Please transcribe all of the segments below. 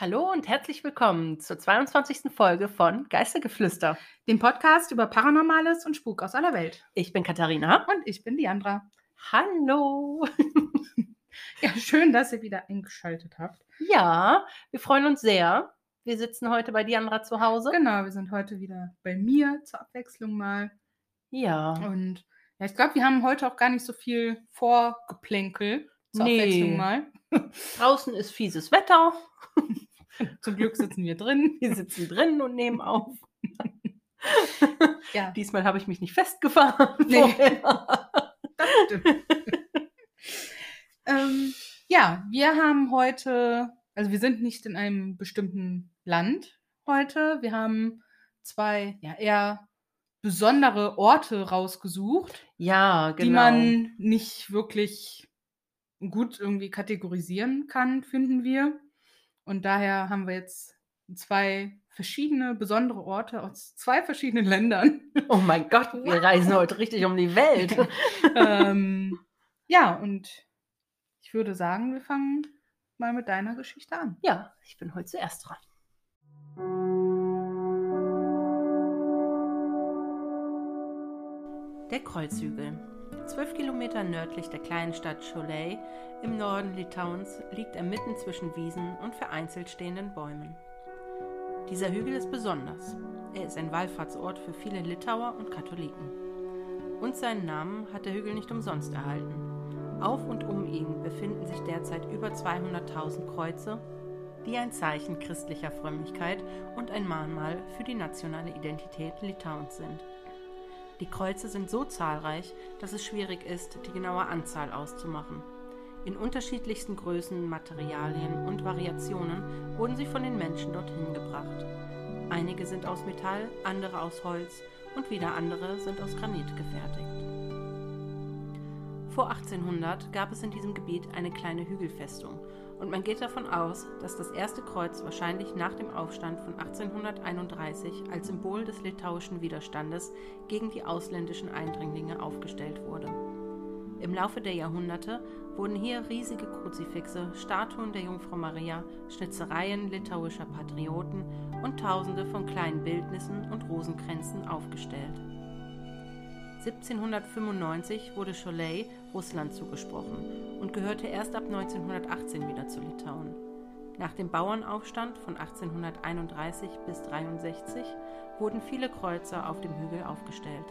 Hallo und herzlich willkommen zur 22. Folge von Geistergeflüster. dem Podcast über Paranormales und Spuk aus aller Welt. Ich bin Katharina. Und ich bin Diandra. Hallo. Ja, schön, dass ihr wieder eingeschaltet habt. Ja, wir freuen uns sehr. Wir sitzen heute bei Diandra zu Hause. Genau, wir sind heute wieder bei mir zur Abwechslung mal. Ja. Und ja, ich glaube, wir haben heute auch gar nicht so viel Vorgeplänkel zur Nee. Abwechslung mal. Draußen ist fieses Wetter. Zum Glück sitzen wir drin. Wir sitzen drin und nehmen auf. Ja, Diesmal habe ich mich nicht festgefahren. Nee. das stimmt. ähm, ja, wir haben heute, also wir sind nicht in einem bestimmten Land heute. Wir haben zwei ja, eher besondere Orte rausgesucht, Ja, genau. die man nicht wirklich gut irgendwie kategorisieren kann, finden wir. Und daher haben wir jetzt zwei verschiedene besondere Orte aus zwei verschiedenen Ländern. oh mein Gott, wir reisen heute richtig um die Welt. ähm, ja, und ich würde sagen, wir fangen mal mit deiner Geschichte an. Ja, ich bin heute zuerst dran. Der Kreuzhügel. Zwölf Kilometer nördlich der kleinen Stadt Cholet im Norden Litauens liegt er mitten zwischen Wiesen und vereinzelt stehenden Bäumen. Dieser Hügel ist besonders. Er ist ein Wallfahrtsort für viele Litauer und Katholiken. Und seinen Namen hat der Hügel nicht umsonst erhalten. Auf und um ihn befinden sich derzeit über 200.000 Kreuze, die ein Zeichen christlicher Frömmigkeit und ein Mahnmal für die nationale Identität Litauens sind. Die Kreuze sind so zahlreich, dass es schwierig ist, die genaue Anzahl auszumachen. In unterschiedlichsten Größen, Materialien und Variationen wurden sie von den Menschen dorthin gebracht. Einige sind aus Metall, andere aus Holz und wieder andere sind aus Granit gefertigt. Vor 1800 gab es in diesem Gebiet eine kleine Hügelfestung und man geht davon aus, dass das erste Kreuz wahrscheinlich nach dem Aufstand von 1831 als Symbol des litauischen Widerstandes gegen die ausländischen Eindringlinge aufgestellt wurde. Im Laufe der Jahrhunderte wurden hier riesige Kruzifixe, Statuen der Jungfrau Maria, Schnitzereien litauischer Patrioten und Tausende von kleinen Bildnissen und Rosenkränzen aufgestellt. 1795 wurde Cholet Russland zugesprochen und gehörte erst ab 1918 wieder zu Litauen. Nach dem Bauernaufstand von 1831 bis 63 wurden viele Kreuzer auf dem Hügel aufgestellt.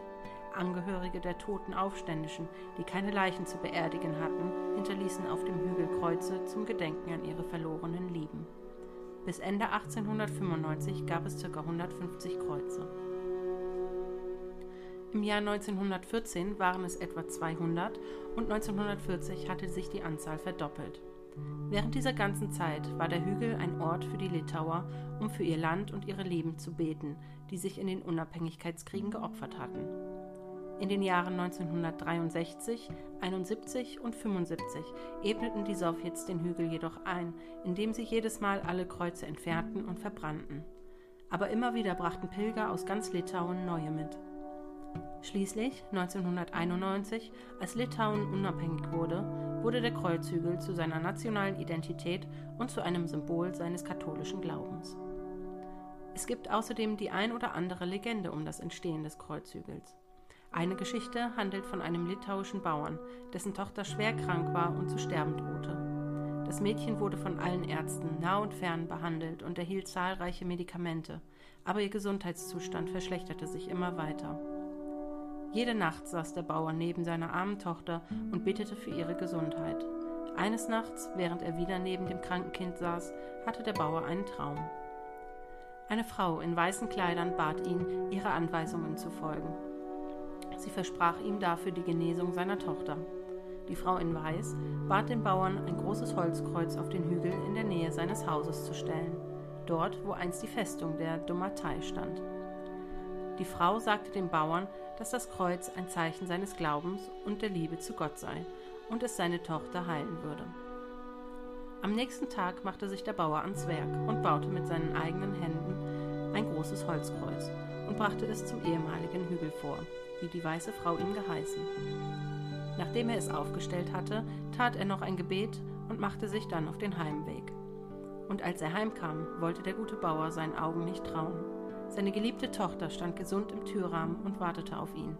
Angehörige der toten Aufständischen, die keine Leichen zu beerdigen hatten, hinterließen auf dem Hügel Kreuze zum Gedenken an ihre verlorenen Lieben. Bis Ende 1895 gab es ca. 150 Kreuze. Im Jahr 1914 waren es etwa 200 und 1940 hatte sich die Anzahl verdoppelt. Während dieser ganzen Zeit war der Hügel ein Ort für die Litauer, um für ihr Land und ihre Leben zu beten, die sich in den Unabhängigkeitskriegen geopfert hatten. In den Jahren 1963, 71 und 75 ebneten die Sowjets den Hügel jedoch ein, indem sie jedes Mal alle Kreuze entfernten und verbrannten. Aber immer wieder brachten Pilger aus ganz Litauen neue mit. Schließlich, 1991, als Litauen unabhängig wurde, wurde der Kreuzhügel zu seiner nationalen Identität und zu einem Symbol seines katholischen Glaubens. Es gibt außerdem die ein oder andere Legende um das Entstehen des Kreuzhügels. Eine Geschichte handelt von einem litauischen Bauern, dessen Tochter schwer krank war und zu sterben drohte. Das Mädchen wurde von allen Ärzten nah und fern behandelt und erhielt zahlreiche Medikamente, aber ihr Gesundheitszustand verschlechterte sich immer weiter. Jede Nacht saß der Bauer neben seiner armen Tochter und betete für ihre Gesundheit. Eines Nachts, während er wieder neben dem kranken Kind saß, hatte der Bauer einen Traum. Eine Frau in weißen Kleidern bat ihn, ihre Anweisungen zu folgen. Sie versprach ihm dafür die Genesung seiner Tochter. Die Frau in Weiß bat den Bauern, ein großes Holzkreuz auf den Hügel in der Nähe seines Hauses zu stellen, dort, wo einst die Festung der Domatei stand. Die Frau sagte dem Bauern, dass das Kreuz ein Zeichen seines Glaubens und der Liebe zu Gott sei und es seine Tochter heilen würde. Am nächsten Tag machte sich der Bauer ans Werk und baute mit seinen eigenen Händen ein großes Holzkreuz und brachte es zum ehemaligen Hügel vor, wie die weiße Frau ihm geheißen. Nachdem er es aufgestellt hatte, tat er noch ein Gebet und machte sich dann auf den Heimweg. Und als er heimkam, wollte der gute Bauer seinen Augen nicht trauen. Seine geliebte Tochter stand gesund im Türrahmen und wartete auf ihn.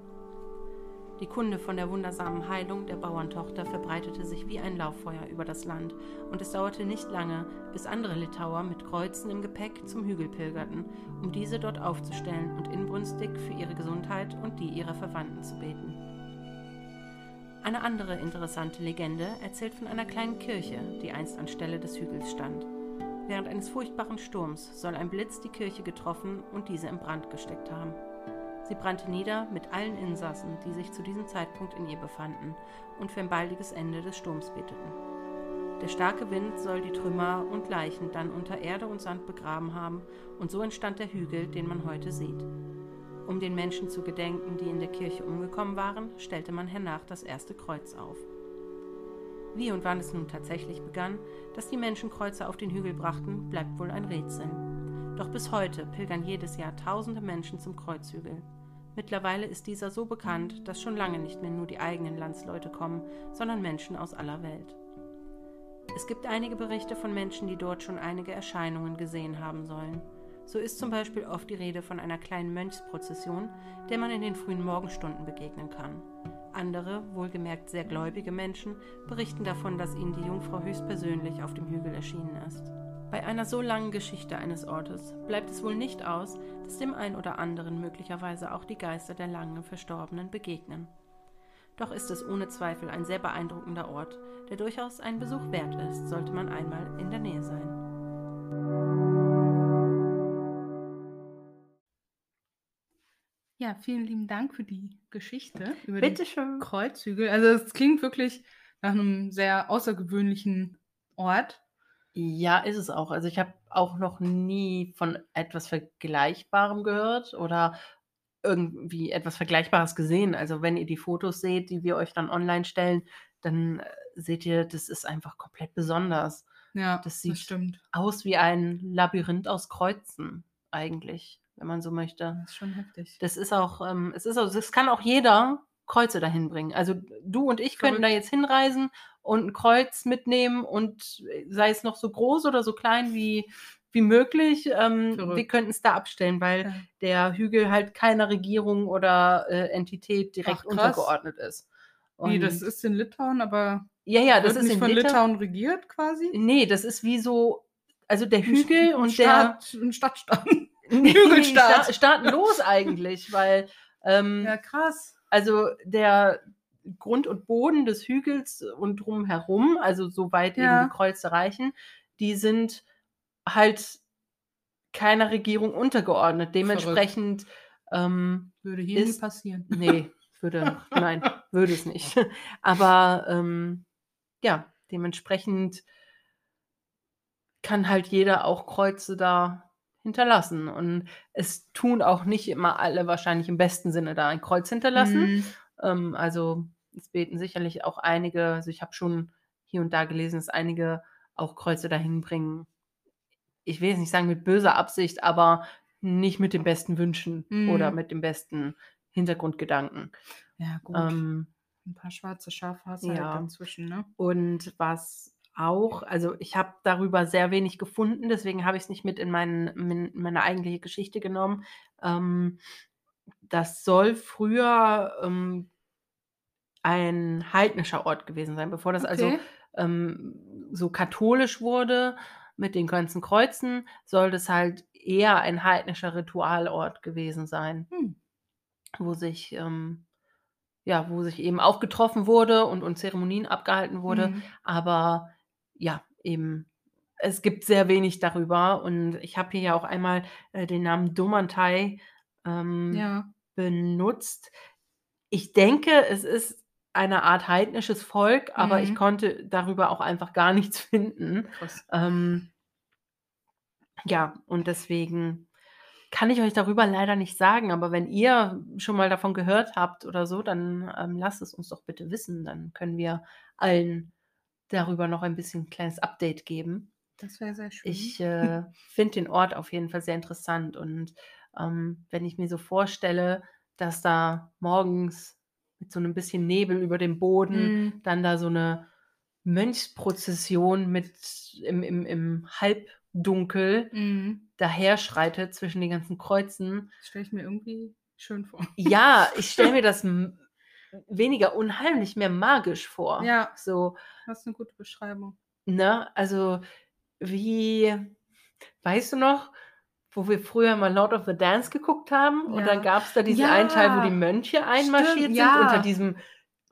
Die Kunde von der wundersamen Heilung der Bauerntochter verbreitete sich wie ein Lauffeuer über das Land, und es dauerte nicht lange, bis andere Litauer mit Kreuzen im Gepäck zum Hügel pilgerten, um diese dort aufzustellen und inbrünstig für ihre Gesundheit und die ihrer Verwandten zu beten. Eine andere interessante Legende erzählt von einer kleinen Kirche, die einst anstelle des Hügels stand. Während eines furchtbaren Sturms soll ein Blitz die Kirche getroffen und diese im Brand gesteckt haben. Sie brannte nieder mit allen Insassen, die sich zu diesem Zeitpunkt in ihr befanden und für ein baldiges Ende des Sturms beteten. Der starke Wind soll die Trümmer und Leichen dann unter Erde und Sand begraben haben, und so entstand der Hügel, den man heute sieht. Um den Menschen zu gedenken, die in der Kirche umgekommen waren, stellte man hernach das erste Kreuz auf. Wie und wann es nun tatsächlich begann, dass die Menschen Kreuze auf den Hügel brachten, bleibt wohl ein Rätsel. Doch bis heute pilgern jedes Jahr tausende Menschen zum Kreuzhügel. Mittlerweile ist dieser so bekannt, dass schon lange nicht mehr nur die eigenen Landsleute kommen, sondern Menschen aus aller Welt. Es gibt einige Berichte von Menschen, die dort schon einige Erscheinungen gesehen haben sollen. So ist zum Beispiel oft die Rede von einer kleinen Mönchsprozession, der man in den frühen Morgenstunden begegnen kann. Andere, wohlgemerkt sehr gläubige Menschen, berichten davon, dass ihnen die Jungfrau höchstpersönlich auf dem Hügel erschienen ist. Bei einer so langen Geschichte eines Ortes bleibt es wohl nicht aus, dass dem einen oder anderen möglicherweise auch die Geister der langen Verstorbenen begegnen. Doch ist es ohne Zweifel ein sehr beeindruckender Ort, der durchaus einen Besuch wert ist, sollte man einmal in der Nähe sein. Ja, vielen lieben Dank für die Geschichte über Bitte den schön. Kreuzhügel. Also es klingt wirklich nach einem sehr außergewöhnlichen Ort. Ja, ist es auch. Also ich habe auch noch nie von etwas Vergleichbarem gehört oder irgendwie etwas Vergleichbares gesehen. Also wenn ihr die Fotos seht, die wir euch dann online stellen, dann äh, seht ihr, das ist einfach komplett besonders. Ja, Das sieht stimmt. aus wie ein Labyrinth aus Kreuzen, eigentlich, wenn man so möchte. Das ist schon heftig. Das ist auch, ähm, es ist auch, es kann auch jeder Kreuze dahin bringen. Also du und ich könnten da Verrückt. jetzt hinreisen und ein Kreuz mitnehmen und äh, sei es noch so groß oder so klein wie, wie möglich, ähm, Verrückt. wir könnten es da abstellen, weil Ja. der Hügel halt keiner Regierung oder äh, Entität direkt Ach, untergeordnet ist. Wie, das Und- ist in Litauen, aber ja, ja, das wird ist nicht in von Litauen. Litauen regiert quasi? Nee, das ist wie so, also der Ein Hügel St- und ein der ein Stadtstaat. Nee, Hügelstaat. sta staatenlos eigentlich, weil ähm, Ja, krass. also der Grund und Boden des Hügels und drumherum, also soweit Ja. eben die Kreuze reichen, die sind halt keiner Regierung untergeordnet. Dementsprechend, ähm, Würde hier nie ist- passieren. nee, würde, nein, würde es nicht. Aber ähm, ja, dementsprechend kann halt jeder auch Kreuze da hinterlassen. Und es tun auch nicht immer alle wahrscheinlich im besten Sinne da ein Kreuz hinterlassen. Mhm. Ähm, also es beten sicherlich auch einige, also ich habe schon hier und da gelesen, dass einige auch Kreuze dahin bringen. Ich will jetzt nicht sagen mit böser Absicht, aber nicht mit den besten Wünschen Mhm. oder mit dem besten Hintergrundgedanken. Ja, gut. Ähm, ein paar schwarze Schafe hast du ja. halt inzwischen, ne? und was auch, also ich habe darüber sehr wenig gefunden, deswegen habe ich es nicht mit in, meinen, in meine eigentliche Geschichte genommen. Ähm, das soll früher ähm, ein heidnischer Ort gewesen sein, bevor das also Okay. ähm, so katholisch wurde mit den ganzen Kreuzen, soll das halt eher ein heidnischer Ritualort gewesen sein, Hm. wo sich ähm, ja, wo sich eben auch getroffen wurde und, und Zeremonien abgehalten wurde. Mhm. Aber ja, eben, es gibt sehr wenig darüber. Und ich habe hier ja auch einmal äh, den Namen Domantai ähm, Ja. benutzt. Ich denke, es ist eine Art heidnisches Volk, aber ich Mhm. konnte darüber auch einfach gar nichts finden. Ähm, ja, und deswegen kann ich euch darüber leider nicht sagen, aber wenn ihr schon mal davon gehört habt oder so, dann ähm, lasst es uns doch bitte wissen. Dann können wir allen darüber noch ein bisschen ein kleines Update geben. Das wäre sehr schön. Ich äh, finde den Ort auf jeden Fall sehr interessant und ähm, wenn ich mir so vorstelle, dass da morgens mit so einem bisschen Nebel über dem Boden Mhm. dann da so eine Mönchsprozession mit im, im, im Halbdunkel Mhm. daherschreitet zwischen den ganzen Kreuzen. Das stelle ich mir irgendwie schön vor. Ja, ich stelle mir das weniger unheimlich, mehr magisch vor. Ja. So, Das ist eine gute Beschreibung. ne, also wie, weißt du noch, wo wir früher mal Lord of the Dance geguckt haben und Ja. dann gab es da diesen Ja. einen Teil, wo die Mönche einmarschiert Stimmt, sind ja. unter diesem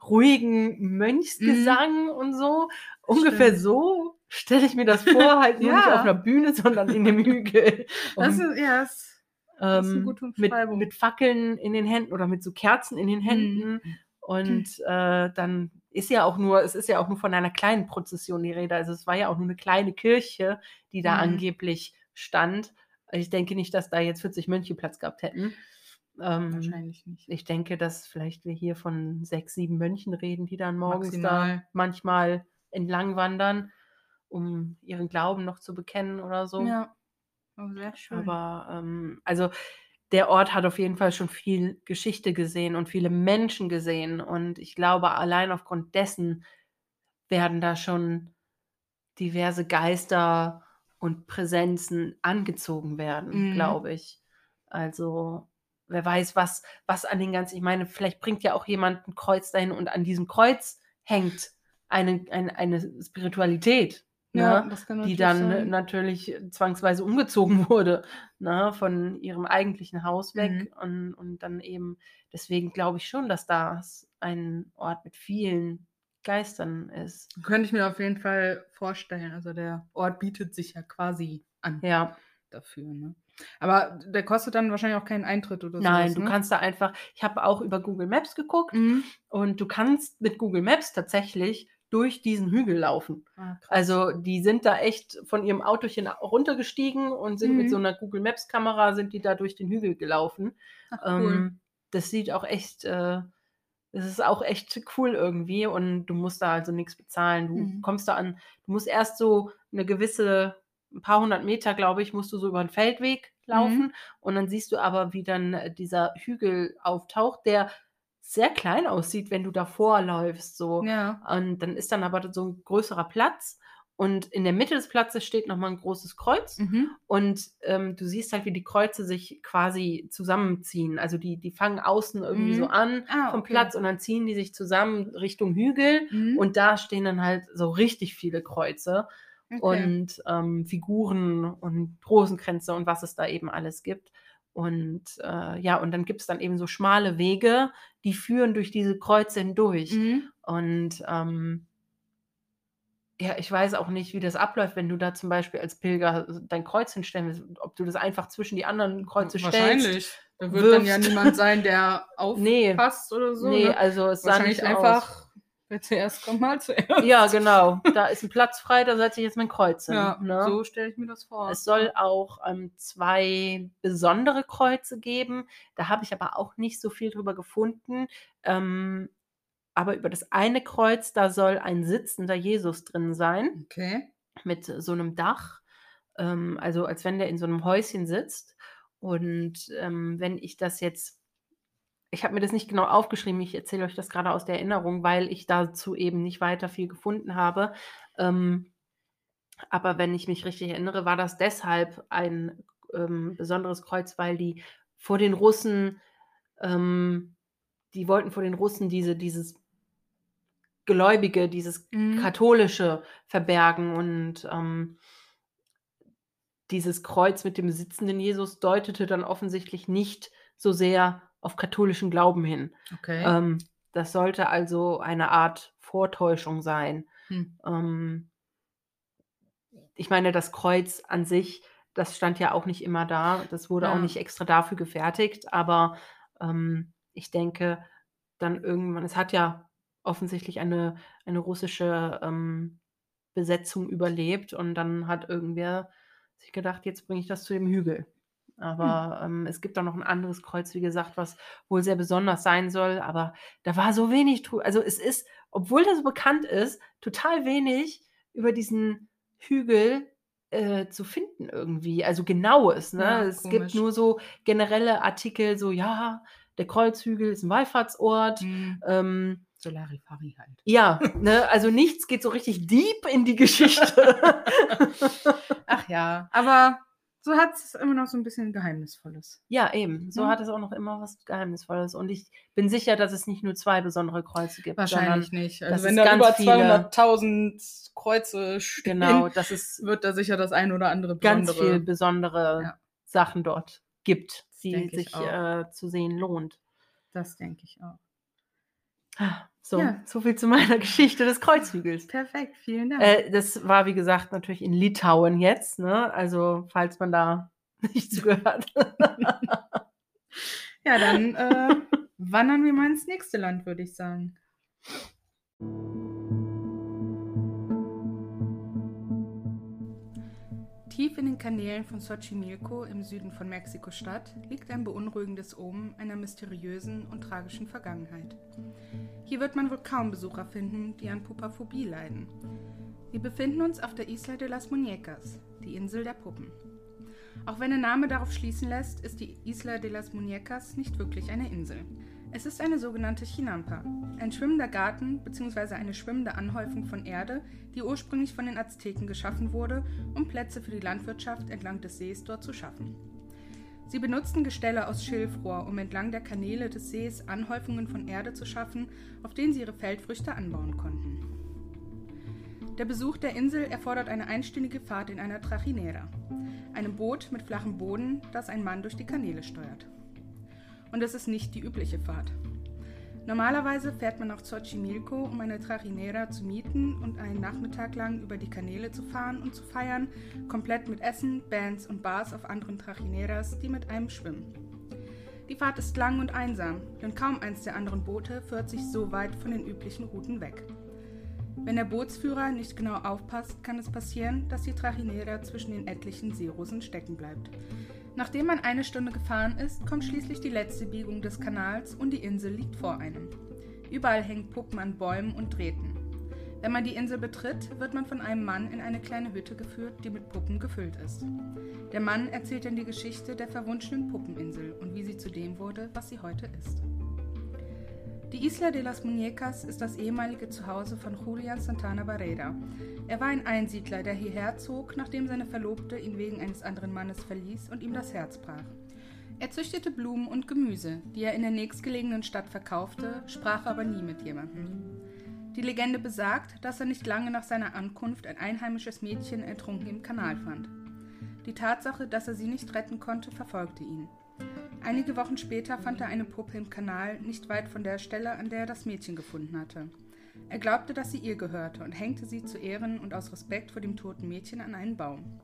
ruhigen Mönchsgesang und so. Ungefähr Stimmt. so stelle ich mir das vor, halt nur nicht auf einer Bühne, sondern in dem Hügel. Das Und, ist, ja, das, das eine ähm, gute mit, Beschreibung. mit Fackeln in den Händen oder mit so Kerzen in den Händen. Mhm. Und äh, dann ist ja auch nur, es ist ja auch nur von einer kleinen Prozession die Rede. Also es war ja auch nur eine kleine Kirche, die da Mhm. angeblich stand. Ich denke nicht, dass da jetzt 40 Mönche Platz gehabt hätten. Ähm, Wahrscheinlich nicht. ich denke, dass vielleicht wir hier von sechs, sieben Mönchen reden, die dann morgens da Maximal. manchmal entlang wandern, um ihren Glauben noch zu bekennen oder so. Ja. Oh, sehr schön. Aber ähm, also der Ort hat auf jeden Fall schon viel Geschichte gesehen und viele Menschen gesehen. Und ich glaube, allein aufgrund dessen werden da schon diverse Geister und Präsenzen angezogen werden, Mhm. glaube ich. Also wer weiß, was, was an den ganzen, ich meine, vielleicht bringt ja auch jemand ein Kreuz dahin und an diesem Kreuz hängt eine, eine, eine Spiritualität. Ja, ne? das kann die dann sein. natürlich zwangsweise umgezogen wurde, ne, von ihrem eigentlichen Haus weg Mhm. und, und dann eben, deswegen glaube ich schon, dass das ein Ort mit vielen Geistern ist. Könnte ich mir auf jeden Fall vorstellen. Also der Ort bietet sich ja quasi an Ja, dafür. Ne? Aber der kostet dann wahrscheinlich auch keinen Eintritt oder so. nein, du kannst da einfach, ich habe auch über Google Maps geguckt Mhm. und du kannst mit Google Maps tatsächlich durch diesen Hügel laufen. Ah. Also die sind da echt von ihrem Autochen runtergestiegen und sind mit Mhm. so einer Google Maps Kamera sind die da durch den Hügel gelaufen. Ach, cool. Ähm, das sieht auch echt, äh, das ist auch echt cool irgendwie und du musst da also nichts bezahlen. Du Mhm. kommst da an, du musst erst so eine gewisse, ein paar hundert Meter, glaube ich, musst du so über einen Feldweg laufen Mhm. und dann siehst du aber, wie dann äh, dieser Hügel auftaucht, der sehr klein aussieht, wenn du davor läufst. So. ja. Und dann ist dann aber so ein größerer Platz und in der Mitte des Platzes steht nochmal ein großes Kreuz. Mhm. Und ähm, du siehst halt, wie die Kreuze sich quasi zusammenziehen. Also die, die fangen außen irgendwie Mhm. so an Ah, vom okay. Platz und dann ziehen die sich zusammen Richtung Hügel. Mhm. Und da stehen dann halt so richtig viele Kreuze okay. und ähm, Figuren und Rosenkränze und was es da eben alles gibt. Und äh, ja, und dann gibt es dann eben so schmale Wege, die führen durch diese Kreuze hindurch. Mhm. Und ähm, ja, ich weiß auch nicht, wie das abläuft, wenn du da zum Beispiel als Pilger dein Kreuz hinstellen willst, ob du das einfach zwischen die anderen Kreuze stellst. Wahrscheinlich. Da wird dann ja niemand sein, der Nee. aufpasst oder so. nee, ne? also es sah Wahrscheinlich nicht einfach, wer zuerst kommt, mal zuerst. Ja, genau. Da ist ein Platz frei, da setze ich jetzt mein Kreuz hin. Ja, ne? so stelle ich mir das vor. Es soll auch ähm, zwei besondere Kreuze geben. Da habe ich aber auch nicht so viel drüber gefunden. Ähm, aber über das eine Kreuz, da soll ein sitzender Jesus drin sein. Okay. mit so einem Dach, ähm, also als wenn der in so einem Häuschen sitzt. Und ähm, wenn ich das jetzt, ich habe mir das nicht genau aufgeschrieben, ich erzähle euch das gerade aus der Erinnerung, weil ich dazu eben nicht weiter viel gefunden habe. Ähm, aber wenn ich mich richtig erinnere, war das deshalb ein ähm, besonderes Kreuz, weil die vor den Russen, ähm, die wollten vor den Russen diese, dieses Gläubige, dieses Mhm. katholische verbergen und ähm, dieses Kreuz mit dem sitzenden Jesus deutete dann offensichtlich nicht so sehr auf katholischen Glauben hin. Okay. Ähm, das sollte also eine Art Vortäuschung sein. Hm. Ähm, ich meine, das Kreuz an sich, das stand ja auch nicht immer da. Das wurde auch Ja. nicht extra dafür gefertigt. Aber ähm, ich denke, dann irgendwann, es hat ja offensichtlich eine, eine russische ähm, Besetzung überlebt und dann hat irgendwer sich gedacht, jetzt bringe ich das zu dem Hügel. Aber ähm, es gibt auch noch ein anderes Kreuz, wie gesagt, was wohl sehr besonders sein soll. Aber da war so wenig. Also es ist, obwohl das so bekannt ist, total wenig über diesen Hügel äh, zu finden irgendwie. Also genaues. Ne? Ja, es gibt nur so generelle Artikel, so ja, der Kreuzhügel ist ein Wallfahrtsort. Hm. Ähm, Solarifari halt. Ja, ne, also nichts geht so richtig deep in die Geschichte. Ach ja, aber so hat es immer noch so ein bisschen Geheimnisvolles. ja, eben. So Mhm. hat es auch noch immer was Geheimnisvolles. Und ich bin sicher, dass es nicht nur zwei besondere Kreuze gibt. Wahrscheinlich nicht. das Also wenn ist da ganz über viele- 200.000 Kreuze stehen, Genau, dass es wird da sicher das ein oder andere ganz besondere- viel besondere Ja. Sachen dort gibt, die sich äh, zu sehen lohnt. Das denke ich auch. So, Ja. so viel zu meiner Geschichte des Kreuzhügels. Perfekt, vielen Dank. Äh, das war, wie gesagt, natürlich in Litauen jetzt. Ne? Also, falls man da nicht zugehört. Ja, dann äh, wandern wir mal ins nächste Land, würde ich sagen. Tief in den Kanälen von Xochimilco im Süden von Mexiko-Stadt liegt ein beunruhigendes Omen einer mysteriösen und tragischen Vergangenheit. Hier wird man wohl kaum Besucher finden, die an Pupaphobie leiden. Wir befinden uns auf der Isla de las Muñecas, die Insel der Puppen. Auch wenn der Name darauf schließen lässt, ist die Isla de las Muñecas nicht wirklich eine Insel. Es ist eine sogenannte Chinampa, ein schwimmender Garten bzw. eine schwimmende Anhäufung von Erde, die ursprünglich von den Azteken geschaffen wurde, um Plätze für die Landwirtschaft entlang des Sees dort zu schaffen. Sie benutzten Gestelle aus Schilfrohr, um entlang der Kanäle des Sees Anhäufungen von Erde zu schaffen, auf denen sie ihre Feldfrüchte anbauen konnten. Der Besuch der Insel erfordert eine einstündige Fahrt in einer Trajinera, einem Boot mit flachem Boden, das ein Mann durch die Kanäle steuert. Und es ist nicht die übliche Fahrt. Normalerweise fährt man nach Xochimilco, um eine Trajinera zu mieten und einen Nachmittag lang über die Kanäle zu fahren und zu feiern, komplett mit Essen, Bands und Bars auf anderen Trajineras, die mit einem schwimmen. Die Fahrt ist lang und einsam, denn kaum eins der anderen Boote führt sich so weit von den üblichen Routen weg. Wenn der Bootsführer nicht genau aufpasst, kann es passieren, dass die Trajinera zwischen den etlichen Seerosen stecken bleibt. Nachdem man eine Stunde gefahren ist, kommt schließlich die letzte Biegung des Kanals und die Insel liegt vor einem. Überall hängen Puppen an Bäumen und Drähten. Wenn man die Insel betritt, wird man von einem Mann in eine kleine Hütte geführt, die mit Puppen gefüllt ist. Der Mann erzählt dann die Geschichte der verwunschenen Puppeninsel und wie sie zu dem wurde, was sie heute ist. Die Isla de las Muñecas ist das ehemalige Zuhause von Julian Santana Barrera. Er war ein Einsiedler, der hierher zog, nachdem seine Verlobte ihn wegen eines anderen Mannes verließ und ihm das Herz brach. Er züchtete Blumen und Gemüse, die er in der nächstgelegenen Stadt verkaufte, sprach aber nie mit jemandem. Die Legende besagt, dass er nicht lange nach seiner Ankunft ein einheimisches Mädchen ertrunken im Kanal fand. Die Tatsache, dass er sie nicht retten konnte, verfolgte ihn. Einige Wochen später fand er eine Puppe im Kanal, nicht weit von der Stelle, an der er das Mädchen gefunden hatte. Er glaubte, dass sie ihr gehörte und hängte sie zu Ehren und aus Respekt vor dem toten Mädchen an einen Baum.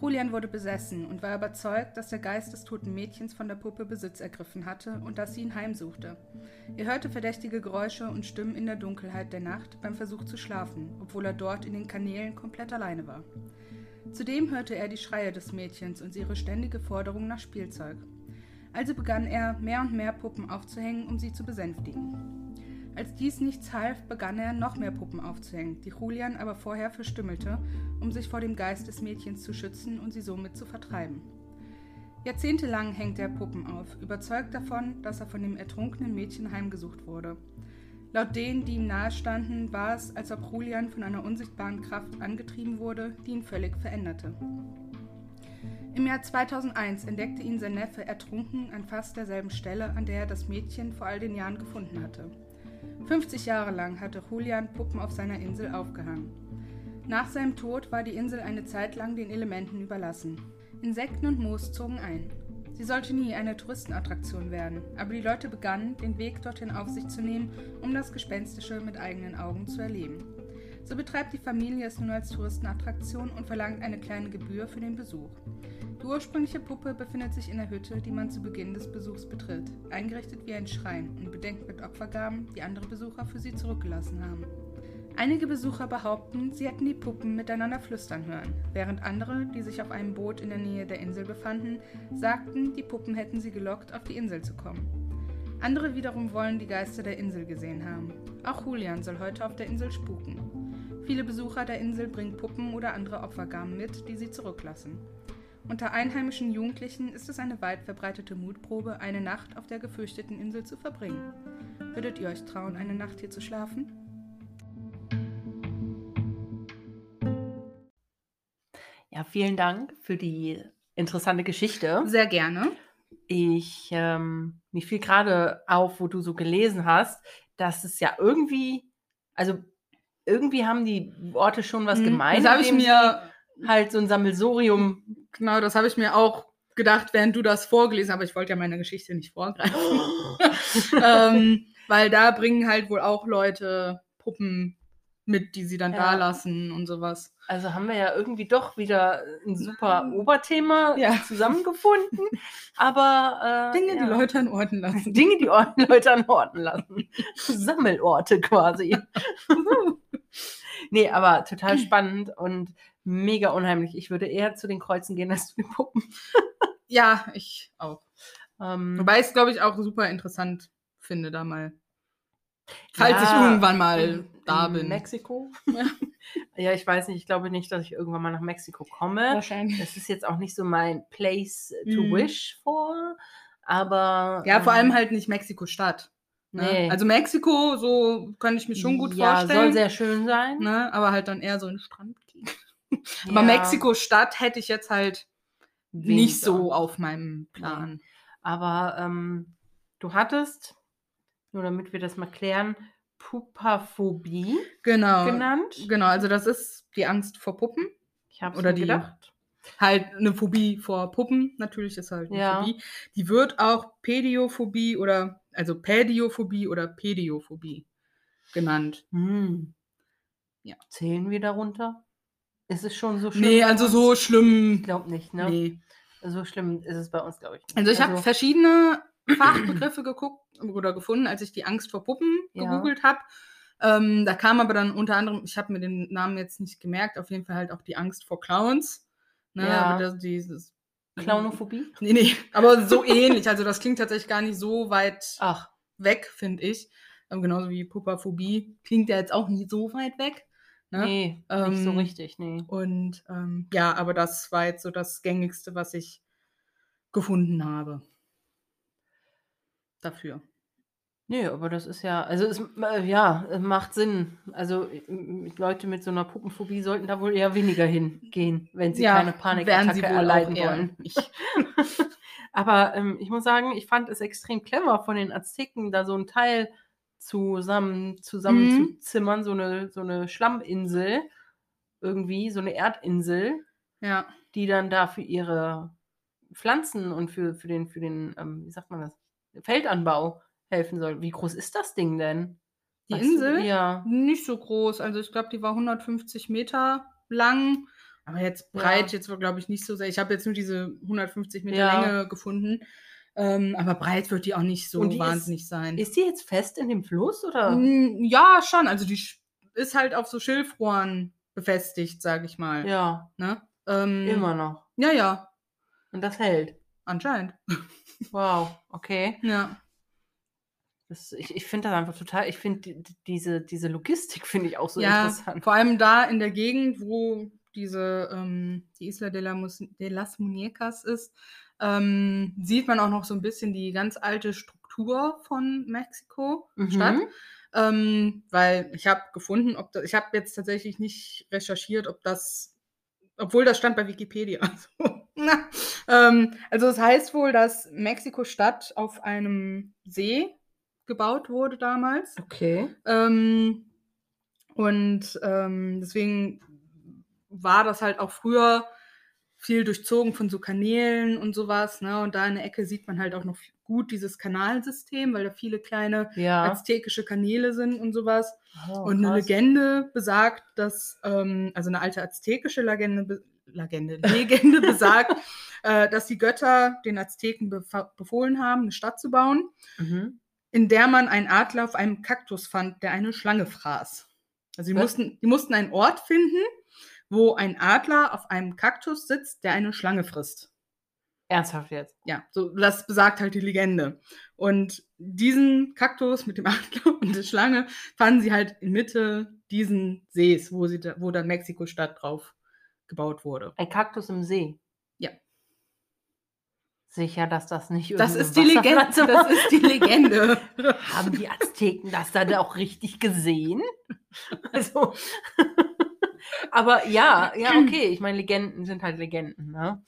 Julian wurde besessen und war überzeugt, dass der Geist des toten Mädchens von der Puppe Besitz ergriffen hatte und dass sie ihn heimsuchte. Er hörte verdächtige Geräusche und Stimmen in der Dunkelheit der Nacht beim Versuch zu schlafen, obwohl er dort in den Kanälen komplett alleine war. Zudem hörte er die Schreie des Mädchens und ihre ständige Forderung nach Spielzeug. Also begann er, mehr und mehr Puppen aufzuhängen, um sie zu besänftigen. Als dies nichts half, begann er, noch mehr Puppen aufzuhängen, die Julian aber vorher verstümmelte, um sich vor dem Geist des Mädchens zu schützen und sie somit zu vertreiben. Jahrzehntelang hängt er Puppen auf, überzeugt davon, dass er von dem ertrunkenen Mädchen heimgesucht wurde. Laut denen, die ihm nahestanden, war es, als ob Julian von einer unsichtbaren Kraft angetrieben wurde, die ihn völlig veränderte. Im Jahr 2001 entdeckte ihn sein Neffe ertrunken an fast derselben Stelle, an der er das Mädchen vor all den Jahren gefunden hatte. 50 Jahre lang hatte Julian Puppen auf seiner Insel aufgehangen. Nach seinem Tod war die Insel eine Zeit lang den Elementen überlassen. Insekten und Moos zogen ein. Sie sollte nie eine Touristenattraktion werden, aber die Leute begannen, den Weg dorthin auf sich zu nehmen, um das Gespenstische mit eigenen Augen zu erleben. So betreibt die Familie es nun als Touristenattraktion und verlangt eine kleine Gebühr für den Besuch. Die ursprüngliche Puppe befindet sich in der Hütte, die man zu Beginn des Besuchs betritt, eingerichtet wie ein Schrein und bedenkt mit Opfergaben, die andere Besucher für sie zurückgelassen haben. Einige Besucher behaupten, sie hätten die Puppen miteinander flüstern hören, während andere, die sich auf einem Boot in der Nähe der Insel befanden, sagten, die Puppen hätten sie gelockt, auf die Insel zu kommen. Andere wiederum wollen die Geister der Insel gesehen haben. Auch Julian soll heute auf der Insel spuken. Viele Besucher der Insel bringen Puppen oder andere Opfergaben mit, die sie zurücklassen. Unter einheimischen Jugendlichen ist es eine weit verbreitete Mutprobe, eine Nacht auf der gefürchteten Insel zu verbringen. Würdet ihr euch trauen, eine Nacht hier zu schlafen? Ja, vielen Dank für die interessante Geschichte. Sehr gerne. Ich, ähm, mir fiel gerade auf, wo du so gelesen hast, dass es ja irgendwie, also irgendwie haben die Orte schon was Mhm, gemein. Das habe ich mir, halt so ein Sammelsurium. genau, das habe ich mir auch gedacht, während du das vorgelesen hast, aber ich wollte ja meine Geschichte nicht vorgreifen. ähm, weil da bringen halt wohl auch Leute Puppen mit, die sie dann Ja. da lassen und sowas. Also haben wir ja irgendwie doch wieder ein super Oberthema Ja. zusammengefunden. Aber äh, Dinge, ja. die Leute an Orten lassen. Dinge, die Or- Leute an Orten lassen. Sammelorte quasi. nee, aber total spannend und mega unheimlich. Ich würde eher zu den Kreuzen gehen als zu den Puppen. Ja, ich auch. Ähm, Wobei ich es, glaube ich, auch super interessant finde, da mal. Falls ich ja, irgendwann mal da in bin. Mexiko? Ja. ja, ich weiß nicht. Ich glaube nicht, dass ich irgendwann mal nach Mexiko komme. Wahrscheinlich. Es ist jetzt auch nicht so mein Place to Mhm. wish for, aber. Ja, vor allem ähm, halt nicht Mexiko-Stadt. Ne? Nee. Also Mexiko, so kann ich mir schon gut ja, vorstellen. soll sehr schön sein. ne? Aber halt dann eher so ein Strandgegend. Aber Ja, Mexiko-Stadt hätte ich jetzt halt nicht weniger. so auf meinem Plan. Aber ähm, du hattest, nur damit wir das mal klären, Pupaphobie Genau. genannt. Genau, also das ist die Angst vor Puppen. Ich habe die- gedacht. Halt eine Phobie vor Puppen, natürlich ist halt eine Ja. Phobie. Die wird auch Pädiophobie oder, also Pädiophobie oder Pädiophobie genannt. Hm. Ja. Zählen wir darunter? Ist es schon so schlimm? Nee, also so schlimm. Ich glaube nicht, ne? Nee. So schlimm ist es bei uns, glaube ich. Nicht. Also ich habe verschiedene Fachbegriffe geguckt oder gefunden, als ich die Angst vor Puppen Ja. gegoogelt habe. Ähm, da kam aber dann unter anderem, ich habe mir den Namen jetzt nicht gemerkt, auf jeden Fall halt auch die Angst vor Clowns. Ne, Ja. aber das, dieses, Clownophobie? Nee, nee, aber so ähnlich. Also das klingt tatsächlich gar nicht so weit Ach, weg, finde ich. Ähm, genauso wie Pupaphobie klingt ja jetzt auch nicht so weit weg. Ne? nee, nicht so Ähm, richtig, nee. Und ähm, ja, aber das war jetzt so das gängigste, was ich gefunden habe. Dafür. Nee, aber das ist ja, also es, äh, ja, es macht Sinn. Also äh, Leute mit so einer Puppenphobie sollten da wohl eher weniger hingehen, wenn sie keine werden Panikattacke sie erleiden wollen. aber ähm, ich muss sagen, ich fand es extrem clever von den Azteken, da so ein Teil zusammen, zusammen Mhm. zu zimmern, so eine, so eine Schlamminsel, irgendwie, so eine Erdinsel, Ja. die dann da für ihre Pflanzen und für, für den, für den, ähm, wie sagt man das, Feldanbau helfen soll. Wie groß ist das Ding denn? Die Weißt du? Insel? Ja. Nicht so groß. Also ich glaube, die war 150 Meter lang. Aber jetzt Ja. breit, jetzt glaube ich nicht so sehr. Ich habe jetzt nur diese 150 Meter Ja. Länge gefunden. Ähm, aber breit wird die auch nicht so die ist- wahnsinnig sein. Ist die jetzt fest in dem Fluss oder? Mm, Ja, schon. Also die ist halt auf so Schilfrohren befestigt, sage ich mal. Ja, Ne? Ähm, immer noch. Ja, ja, Und das hält. Anscheinend. Wow, okay. Ja. Das, ich ich finde das einfach total, ich finde die, die- diese, diese Logistik finde ich auch so ja, interessant. vor allem da in der Gegend, wo diese ähm, die Isla de, la Mus de las Muñecas ist, ähm, sieht man auch noch so ein bisschen die ganz alte Struktur von Mexiko Mhm. Stadt. Ähm, weil ich habe gefunden, ob das, ich habe jetzt tatsächlich nicht recherchiert, ob das, obwohl das stand bei Wikipedia. Also, na, ähm, also es heißt wohl, dass Mexiko-Stadt auf einem See gebaut wurde damals. Okay. Ähm, und ähm, deswegen war das halt auch früher viel durchzogen von so Kanälen und sowas. Ne? Und da in der Ecke sieht man halt auch noch gut dieses Kanalsystem, weil da viele kleine Ja. aztekische Kanäle sind und sowas. Oh, und eine krass. Legende besagt, dass, ähm, also eine alte aztekische Legende, be Legende, Legende besagt, äh, dass die Götter den Azteken befa- befohlen haben, eine Stadt zu bauen, Mhm. in der man einen Adler auf einem Kaktus fand, der eine Schlange fraß. Also die Was? mussten, die mussten einen Ort finden, wo ein Adler auf einem Kaktus sitzt, der eine Schlange frisst. Ernsthaft jetzt. Ja, so das besagt halt die Legende. Und diesen Kaktus mit dem Adler und der Schlange fanden sie halt in Mitte diesen Sees, wo, sie da, wo dann Mexiko-Stadt drauf gebaut wurde. Ein Kaktus im See. Ja. Sicher, dass das nicht Das ist die Legende. Das ist die Legende. Haben die Azteken das dann auch richtig gesehen? Also, aber ja, ja, okay. Ich meine, Legenden sind halt Legenden, ne?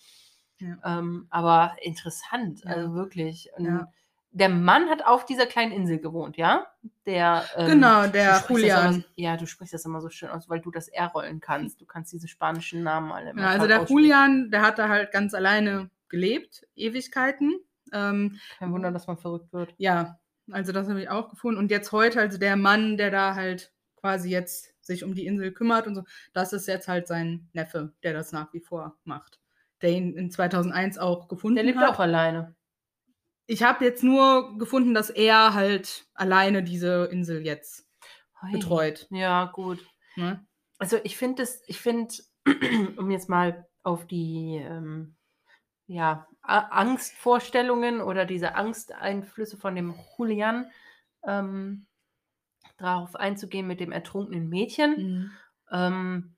Ja. Ähm, aber interessant, Ja. also wirklich. Ja. Der Mann hat auf dieser kleinen Insel gewohnt, ja? Der, ähm, Genau, der Julian. Immer, ja, du sprichst das immer so schön aus, weil du das R rollen kannst. Du kannst diese spanischen Namen alle immer Ja, also der. Julian, der hat da halt ganz alleine gelebt, Ewigkeiten. Ähm, Kein Wunder, dass man verrückt wird. ja, also das habe ich auch gefunden. Und jetzt heute, also der Mann, der da halt quasi jetzt sich um die Insel kümmert und so, das ist jetzt halt sein Neffe, der das nach wie vor macht. Der ihn in 2001 auch gefunden Der lebt hat. auch alleine. Ich habe jetzt nur gefunden, dass er halt alleine diese Insel jetzt Hui. betreut. Ja, gut. Ne? Also ich finde es, ich finde, um jetzt mal auf die ähm, ja, Angstvorstellungen oder diese Angsteinflüsse von dem Julian ähm, darauf einzugehen mit dem ertrunkenen Mädchen, Mhm. ähm,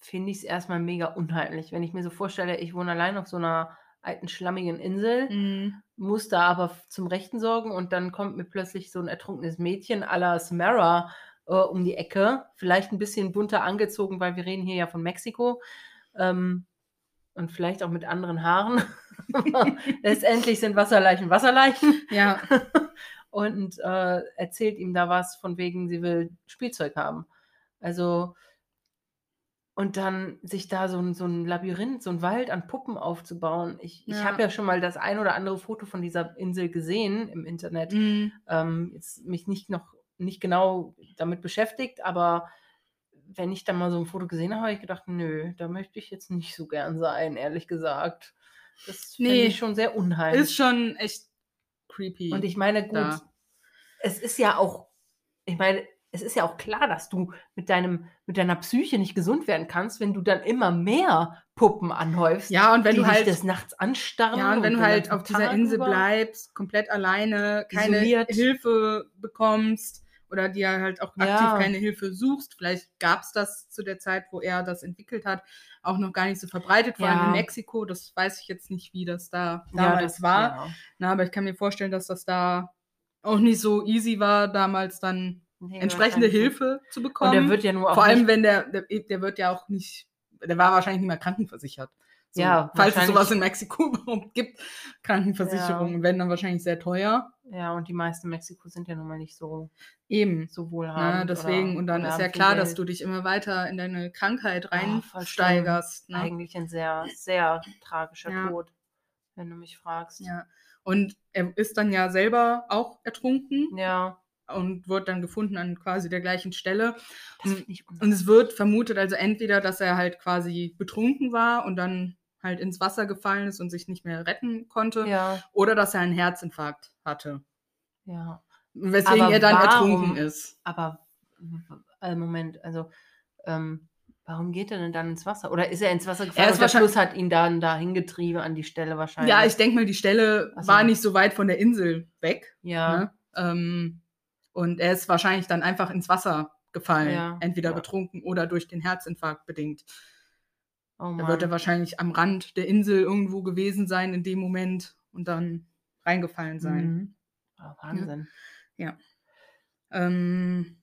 finde ich es erstmal mega unheimlich. Wenn ich mir so vorstelle, ich wohne allein auf so einer alten, schlammigen Insel, Mhm. muss da aber zum Rechten sorgen und dann kommt mir plötzlich so ein ertrunkenes Mädchen à la Samara äh, um die Ecke. Vielleicht ein bisschen bunter angezogen, weil wir reden hier ja von Mexiko. Ähm, und vielleicht auch mit anderen Haaren. Letztendlich sind Wasserleichen Wasserleichen. Ja, Und äh, erzählt ihm da was von wegen, sie will Spielzeug haben. Also, und dann sich da so ein, so ein Labyrinth, so ein Wald an Puppen aufzubauen. Ich, ich Ja. habe ja schon mal das ein oder andere Foto von dieser Insel gesehen im Internet. Mhm. Ähm, jetzt mich nicht noch nicht genau damit beschäftigt, aber wenn ich dann mal so ein Foto gesehen habe, habe ich gedacht, nö, da möchte ich jetzt nicht so gern sein, ehrlich gesagt. Das finde Nee. ich schon sehr unheimlich. ist schon echt creepy. Und ich meine, gut, da. es ist ja auch, ich meine, es ist ja auch klar, dass du mit deinem, mit deiner Psyche nicht gesund werden kannst, wenn du dann immer mehr Puppen anhäufst, ja, und wenn die du halt des Nachts anstarren. Ja, und wenn du halt auf dieser Tag Insel über- bleibst, komplett alleine, keine Isoliert. Hilfe bekommst oder dir halt auch aktiv Ja. keine Hilfe suchst, vielleicht gab es das zu der Zeit, wo er das entwickelt hat, auch noch gar nicht so verbreitet, vor allem Ja. in Mexiko. Das weiß ich jetzt nicht, wie das da Ja, damals das war. Ja. Na, aber ich kann mir vorstellen, dass das da auch nicht so easy war, damals dann Nee, entsprechende Hilfe zu bekommen. Und der wird ja nur auch vor allem, wenn der, der, der wird ja auch nicht, der war wahrscheinlich nicht mehr krankenversichert. So, Ja, falls es sowas in Mexiko überhaupt gibt, Krankenversicherungen werden dann wahrscheinlich sehr teuer. ja, und die meisten in Mexiko sind ja nun mal nicht so, Eben. so Ja, wohlhabend. deswegen, oder, und dann ist ja klar, dass Geld. du dich immer weiter in deine Krankheit reinsteigerst. ne? Eigentlich ein sehr, sehr tragischer Ja. Tod, wenn du mich fragst. Ja. Und er ist dann ja selber auch ertrunken Ja, und wird dann gefunden an quasi der gleichen Stelle. Und- Und es wird vermutet, also entweder, dass er halt quasi betrunken war und dann halt ins Wasser gefallen ist und sich nicht mehr retten konnte, Ja, oder dass er einen Herzinfarkt hatte. ja. Weswegen Aber er dann warum- ertrunken ist. Aber, äh, Moment, also, ähm, warum geht er denn dann ins Wasser? Oder ist er ins Wasser gefallen ist und der Fluss hat ihn dann dahin getrieben an die Stelle wahrscheinlich? Ja, ich denke mal, die Stelle so. war nicht so weit von der Insel weg. Ja, Ne? Ähm, und er ist wahrscheinlich dann einfach ins Wasser gefallen. Ja, Entweder ja. betrunken oder durch den Herzinfarkt bedingt. Oh Da wird er wahrscheinlich am Rand der Insel irgendwo gewesen sein in dem Moment und dann reingefallen sein. Mhm. Oh, Wahnsinn. Ähm,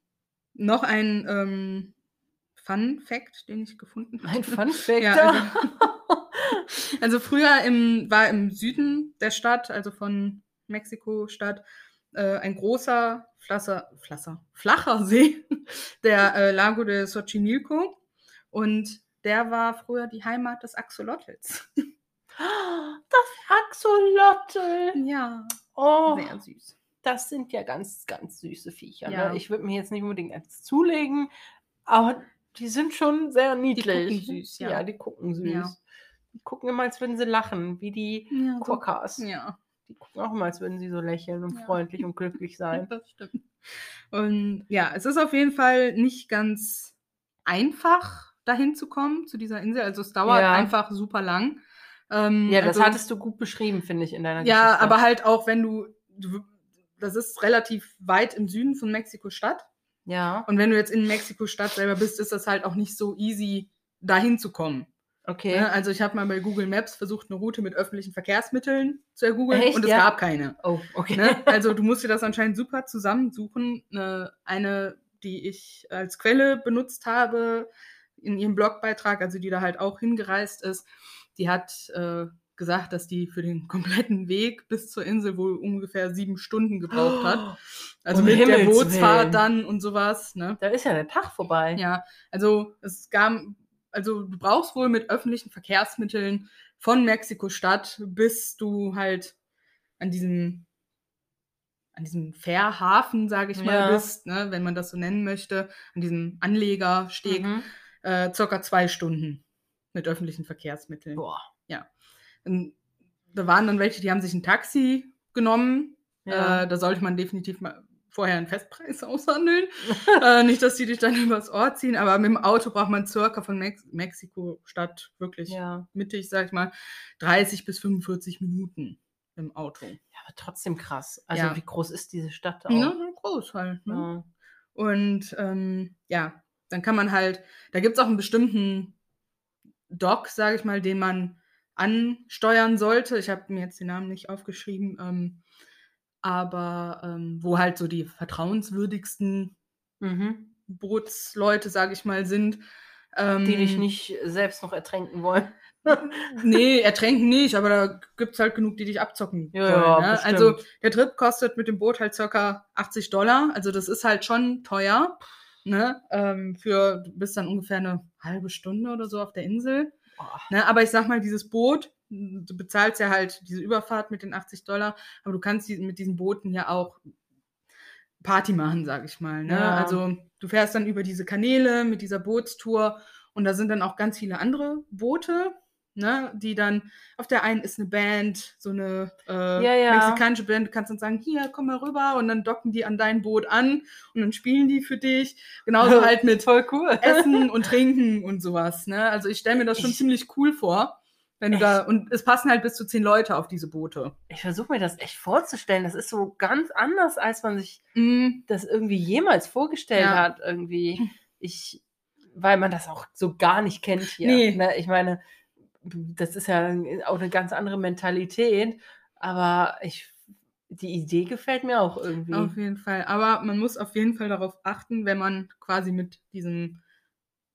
noch ein ähm, Fun Fact, den ich gefunden habe. Ein Fun Fact. Ja, Also früher im, war im Süden der Stadt, also von Mexiko-Stadt, äh, ein großer Flasser, Flasser, flacher See, der äh, Lago de Xochimilco. Und der war früher die Heimat des Axolotls. das Axolotl. ja, Oh, sehr süß. das sind ja ganz, ganz süße Viecher. Ja. Ne? Ich würde mir jetzt nicht unbedingt eins zulegen, aber die sind schon sehr niedlich. gucken süß, ja. Ja, die gucken süß. Ja. Die gucken immer, als würden sie lachen, wie die Ja, so, Quokkas. ja, Die gucken auch immer, als würden sie so lächeln und freundlich und glücklich sein. das stimmt. Und ja, es ist auf jeden Fall nicht ganz einfach, dahin zu kommen, zu dieser Insel. Also es dauert Ja. einfach super lang. Ähm, Ja, das also, hattest du gut beschrieben, finde ich, in deiner Ja, Geschichte. aber halt auch, wenn du, du, das ist relativ weit im Süden von Mexiko-Stadt. Ja, Und wenn du jetzt in Mexiko-Stadt selber bist, ist das halt auch nicht so easy, dahin zu kommen. Okay. Ne? Also ich habe mal bei Google Maps versucht, eine Route mit öffentlichen Verkehrsmitteln zu ergoogeln Echt, und es ja? gab keine. Oh, okay. Ne? Also du musst dir das anscheinend super zusammensuchen. Eine, die ich als Quelle benutzt habe in ihrem Blogbeitrag, also die da halt auch hingereist ist, die hat äh, gesagt, dass die für den kompletten Weg bis zur Insel wohl ungefähr sieben Stunden gebraucht hat. Also Um mit der Himmels Bootsfahrt Willen. dann und sowas. Ne? Da ist ja der Tag vorbei. Ja, also es gab, also du brauchst wohl mit öffentlichen Verkehrsmitteln von Mexiko-Stadt, bis du halt an diesem an diesem Fährhafen, sage ich mal, Ja. bist, ne, wenn man das so nennen möchte, an diesem Anlegersteg, Mhm. Äh, circa zwei Stunden mit öffentlichen Verkehrsmitteln. Boah. Und da waren dann welche, die haben sich ein Taxi genommen. Ja. Äh, da sollte man definitiv mal vorher einen Festpreis aushandeln. äh, nicht, dass die dich dann übers Ohr ziehen, aber mit dem Auto braucht man circa von Mex Mexiko-Stadt wirklich ja. mittig, sag ich mal, 30 bis 45 Minuten im Auto. Ja, aber trotzdem krass. Also Ja. wie groß ist diese Stadt auch? Ja, groß halt. Ne? Ja. Und ähm, ja, dann kann man halt, da gibt es auch einen bestimmten Doc, sage ich mal, den man ansteuern sollte. Ich habe mir jetzt den Namen nicht aufgeschrieben, ähm, aber ähm, wo halt so die vertrauenswürdigsten Mhm. Bootsleute, sage ich mal, sind. Ähm, Die dich nicht selbst noch ertränken wollen. Nee, ertränken nicht, aber da gibt es halt genug, die dich abzocken Ja, wollen. ja, ne? Also der Trip kostet mit dem Boot halt circa 80 Dollar. Also das ist halt schon teuer. Ne? Ähm, für, du bist dann ungefähr eine halbe Stunde oder so auf der Insel. Boah. Ne? Aber ich sag mal, dieses Boot, du bezahlst ja halt diese Überfahrt mit den 80 Dollar, aber du kannst die, mit diesen Booten ja auch Party machen, sag ich mal. Ne? Ja. Also du fährst dann über diese Kanäle mit dieser Bootstour und da sind dann auch ganz viele andere Boote, ne? die dann, auf der einen ist eine Band, so eine äh, Ja, ja. mexikanische Band, du kannst dann sagen, hier, komm mal rüber und dann docken die an dein Boot an und dann spielen die für dich. Genauso halt mit Voll cool. Essen und Trinken und sowas. Ne? Also ich stelle mir das schon Ich- ziemlich cool vor. Wenn du da, und es passen halt bis zu zehn Leute auf diese Boote. Ich versuche mir das echt vorzustellen. Das ist so ganz anders, als man sich Mm, das irgendwie jemals vorgestellt Ja. hat. Irgendwie. Ich, weil man das auch so gar nicht kennt hier. Nee. Ne? Ich meine, das ist ja auch eine ganz andere Mentalität. Aber ich, die Idee gefällt mir auch irgendwie. Auf jeden Fall. Aber man muss auf jeden Fall darauf achten, wenn man quasi mit diesem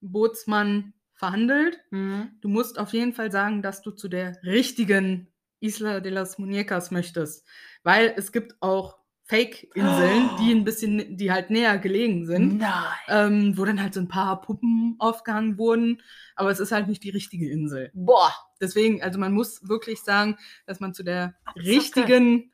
Bootsmann verhandelt. Mhm. Du musst auf jeden Fall sagen, dass du zu der richtigen Isla de las Muñecas möchtest. Weil es gibt auch Fake-Inseln, Oh. die ein bisschen, die halt näher gelegen sind. Nein. ähm, wo dann halt so ein paar Puppen aufgehangen wurden, aber es ist halt nicht die richtige Insel. Boah. Deswegen, also man muss wirklich sagen, dass man zu der Abzocke. richtigen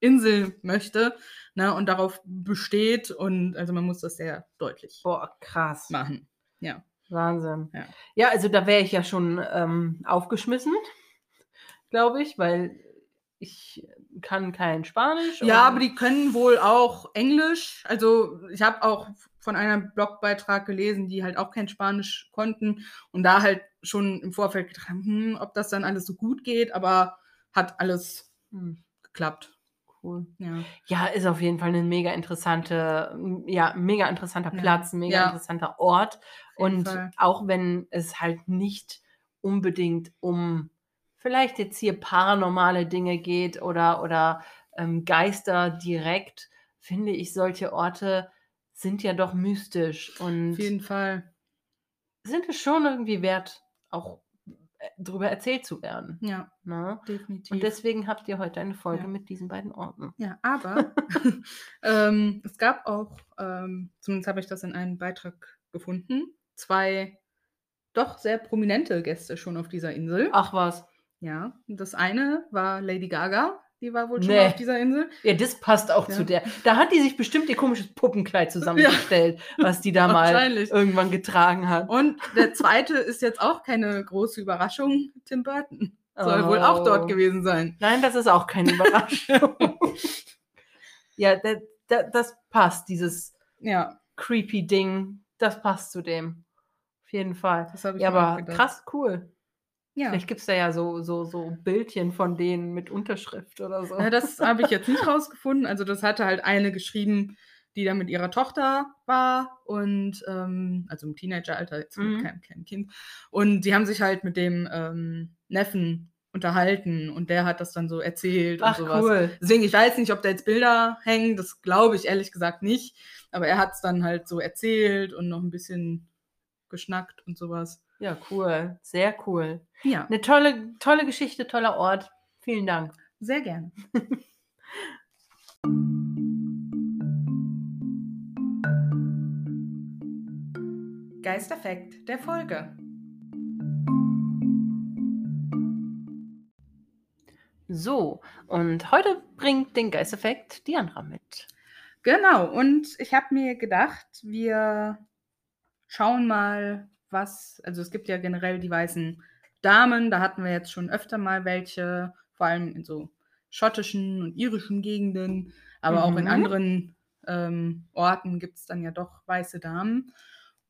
Insel möchte ne, und darauf besteht und also man muss das sehr deutlich Boah, krass. machen. Ja. Wahnsinn. Ja. Ja, also da wäre ich ja schon ähm, aufgeschmissen, glaube ich, weil ich kann kein Spanisch. Ja, aber die können wohl auch Englisch. Also ich habe auch von einem Blogbeitrag gelesen, die halt auch kein Spanisch konnten und da halt schon im Vorfeld gedacht haben, hm, ob das dann alles so gut geht, aber hat alles Hm, geklappt. cool. Ja. Ja, ist auf jeden Fall ein mega interessante, ja, mega interessanter Ja. Platz, ein mega Ja. interessanter Ort. Und Fall. auch wenn es halt nicht unbedingt um vielleicht jetzt hier paranormale Dinge geht oder, oder ähm, Geister direkt, finde ich, solche Orte sind ja doch mystisch und Auf jeden Fall. sind es schon irgendwie wert, auch äh, drüber erzählt zu werden. Ja, Ne? definitiv. Und deswegen habt ihr heute eine Folge Ja. mit diesen beiden Orten. ja, aber ähm, es gab auch, ähm, zumindest habe ich das in einem Beitrag gefunden, zwei doch sehr prominente Gäste schon auf dieser Insel. Ach was. Ja, und das eine war Lady Gaga, die war wohl schon Nee. auf dieser Insel. Ja, das passt auch Ja. zu der. Da hat die sich bestimmt ihr komisches Puppenkleid zusammengestellt, was die da mal irgendwann getragen hat. Und der zweite ist jetzt auch keine große Überraschung, Tim Burton. Soll wohl auch Oh. dort gewesen sein. Nein, das ist auch keine Überraschung. ja, da, da, das passt, dieses Ja, creepy Ding. Das passt zu dem. Auf jeden Fall. das habe ich Ja, aber gedacht. krass cool. Ja. Vielleicht gibt es da ja so, so, so Bildchen von denen mit Unterschrift oder so. Ja, das habe ich jetzt nicht rausgefunden. Also das hatte halt eine geschrieben, die dann mit ihrer Tochter war und ähm, also im Teenageralter, jetzt mit Mhm. keinem kleinen Kind. Und die haben sich halt mit dem ähm, Neffen unterhalten und der hat das dann so erzählt Ach, und sowas. cool. Deswegen, ich weiß nicht, ob da jetzt Bilder hängen, das glaube ich ehrlich gesagt nicht. Aber er hat es dann halt so erzählt und noch ein bisschen geschnackt und sowas. Ja, cool. Sehr cool. Ja, Eine tolle, tolle Geschichte, toller Ort. Vielen Dank. sehr gerne. Geisterfekt der Folge. So, und heute bringt den Geisteffekt Diandra mit. Genau, und ich habe mir gedacht, wir schauen mal, was, also es gibt ja generell die weißen Damen, da hatten wir jetzt schon öfter mal welche, vor allem in so schottischen und irischen Gegenden, aber auch in Mhm. anderen ähm, Orten gibt es dann ja doch weiße Damen.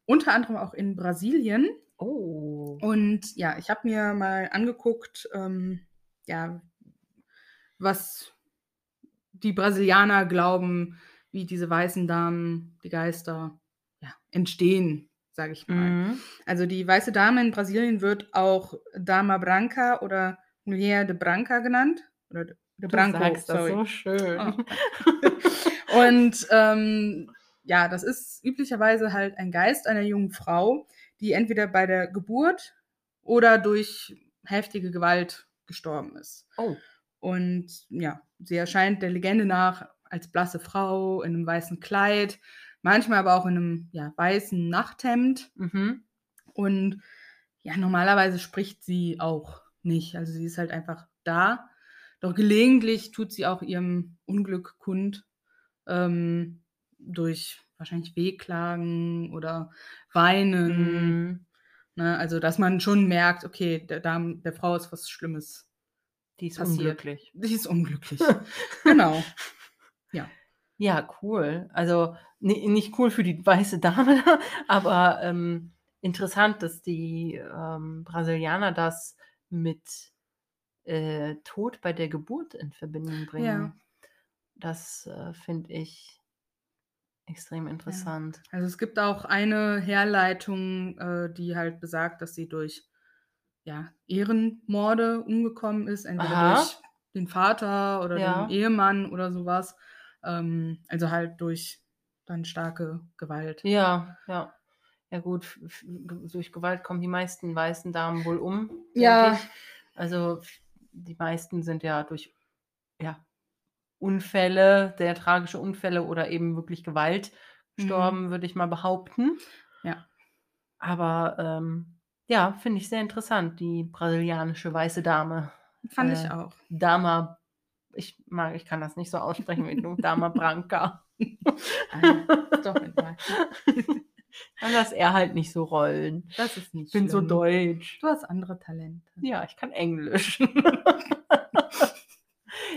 Unter anderem auch in Brasilien. Oh. Und ja, ich habe mir mal angeguckt, ähm, ja, was die Brasilianer glauben, wie diese weißen Damen, die Geister, ja, entstehen, sage ich mal. Mhm. Also die weiße Dame in Brasilien wird auch Dama Branca oder Mulher de Branca genannt. Oder de, Du Branco, sagst das sorry. so schön. Oh. Und ähm, ja, das ist üblicherweise halt ein Geist einer jungen Frau, die entweder bei der Geburt oder durch heftige Gewalt gestorben ist. Oh. Und ja, sie erscheint der Legende nach als blasse Frau in einem weißen Kleid, manchmal aber auch in einem ja, weißen Nachthemd. Mhm. Und ja, normalerweise spricht sie auch nicht. Also sie ist halt einfach da. Doch gelegentlich tut sie auch ihrem Unglück kund ähm, durch wahrscheinlich Wehklagen oder Weinen. Mhm. Ne? Also dass man schon merkt, okay, der, Dame, der Frau ist was Schlimmes. Die ist Passiert. unglücklich. Sie ist unglücklich. genau. Ja, cool. Also ni- nicht cool für die weiße Dame, aber ähm, interessant, dass die ähm, Brasilianer das mit äh, Tod bei der Geburt in Verbindung bringen. Ja. Das äh, finde ich extrem interessant. Also es gibt auch eine Herleitung, äh, die halt besagt, dass sie durch ja, Ehrenmorde umgekommen ist, entweder Aha. durch den Vater oder Ja. den Ehemann oder sowas. Ähm, also halt durch dann starke Gewalt. Ja, ja. Ja gut, durch Gewalt kommen die meisten weißen Damen wohl um. Ja. Also die meisten sind ja durch ja, Unfälle, sehr tragische Unfälle oder eben wirklich Gewalt gestorben, würde ich mal behaupten. Ja. Aber ähm, ja, finde ich sehr interessant, die brasilianische weiße Dame. Fand Äh, ich auch. Dama, ich mag, ich kann das nicht so aussprechen wie du, Dama Branca. Ah, doch egal. Kann das er halt nicht so rollen. Das ist nicht Ich bin so schlimm. deutsch. Du hast andere Talente. Ja, ich kann Englisch.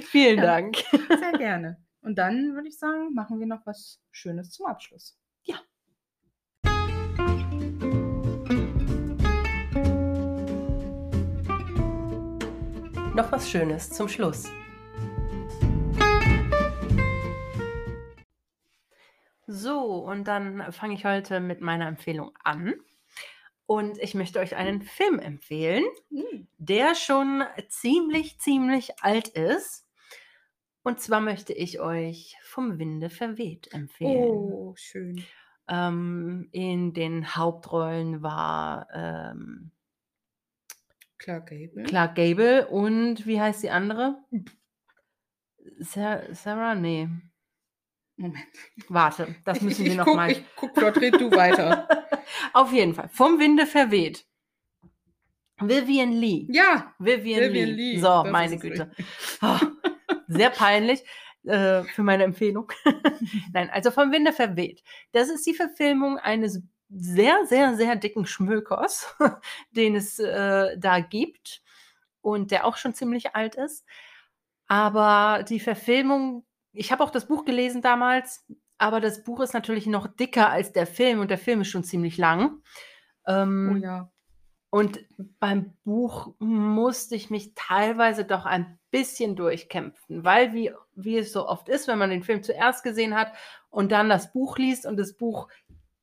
Vielen Ja. Dank. Sehr gerne. Und dann würde ich sagen, machen wir noch was Schönes zum Abschluss. Ja. Noch was Schönes zum Schluss. So, und dann fange ich heute mit meiner Empfehlung an. Und ich möchte euch einen Film empfehlen, der schon ziemlich, ziemlich alt ist. Und zwar möchte ich euch vom Winde verweht empfehlen. Oh, schön. Ähm, in den Hauptrollen war ähm, Clark Gable. Clark Gable und wie heißt die andere? Sa Sarah? Nee. Moment. Warte, das müssen ich, wir ich noch guck, mal. Ich guck, dort red du weiter. Auf jeden Fall. Vom Winde verweht. Vivian Lee. Ja, Vivian, Vivian Lee. Lee, So, das meine Güte. Oh, sehr peinlich äh, für meine Empfehlung. Nein, also vom Winde verweht. Das ist die Verfilmung eines sehr, sehr, sehr dicken Schmökers, den es äh, da gibt und der auch schon ziemlich alt ist. Aber die Verfilmung, ich habe auch das Buch gelesen damals, aber das Buch ist natürlich noch dicker als der Film und der Film ist schon ziemlich lang. Ähm, oh ja. und beim Buch musste ich mich teilweise doch ein bisschen durchkämpfen, weil wie, wie es so oft ist, wenn man den Film zuerst gesehen hat und dann das Buch liest und das Buch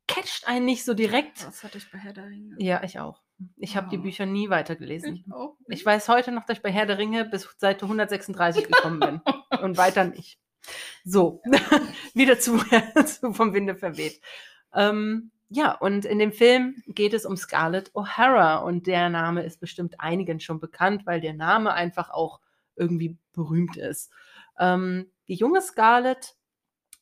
catcht einen nicht so direkt. Das hatte ich bei Herr der Ringe. Ja, ich auch. Ich habe die Oh. Bücher nie weitergelesen. Ich auch. Ich weiß heute noch, dass ich bei Herr der Ringe bis Seite 136 gekommen bin und weiter nicht. So, wieder zu, vom Winde verweht. Ähm, ja, und in dem Film geht es um Scarlett O'Hara und der Name ist bestimmt einigen schon bekannt, weil der Name einfach auch irgendwie berühmt ist. Ähm, die junge Scarlett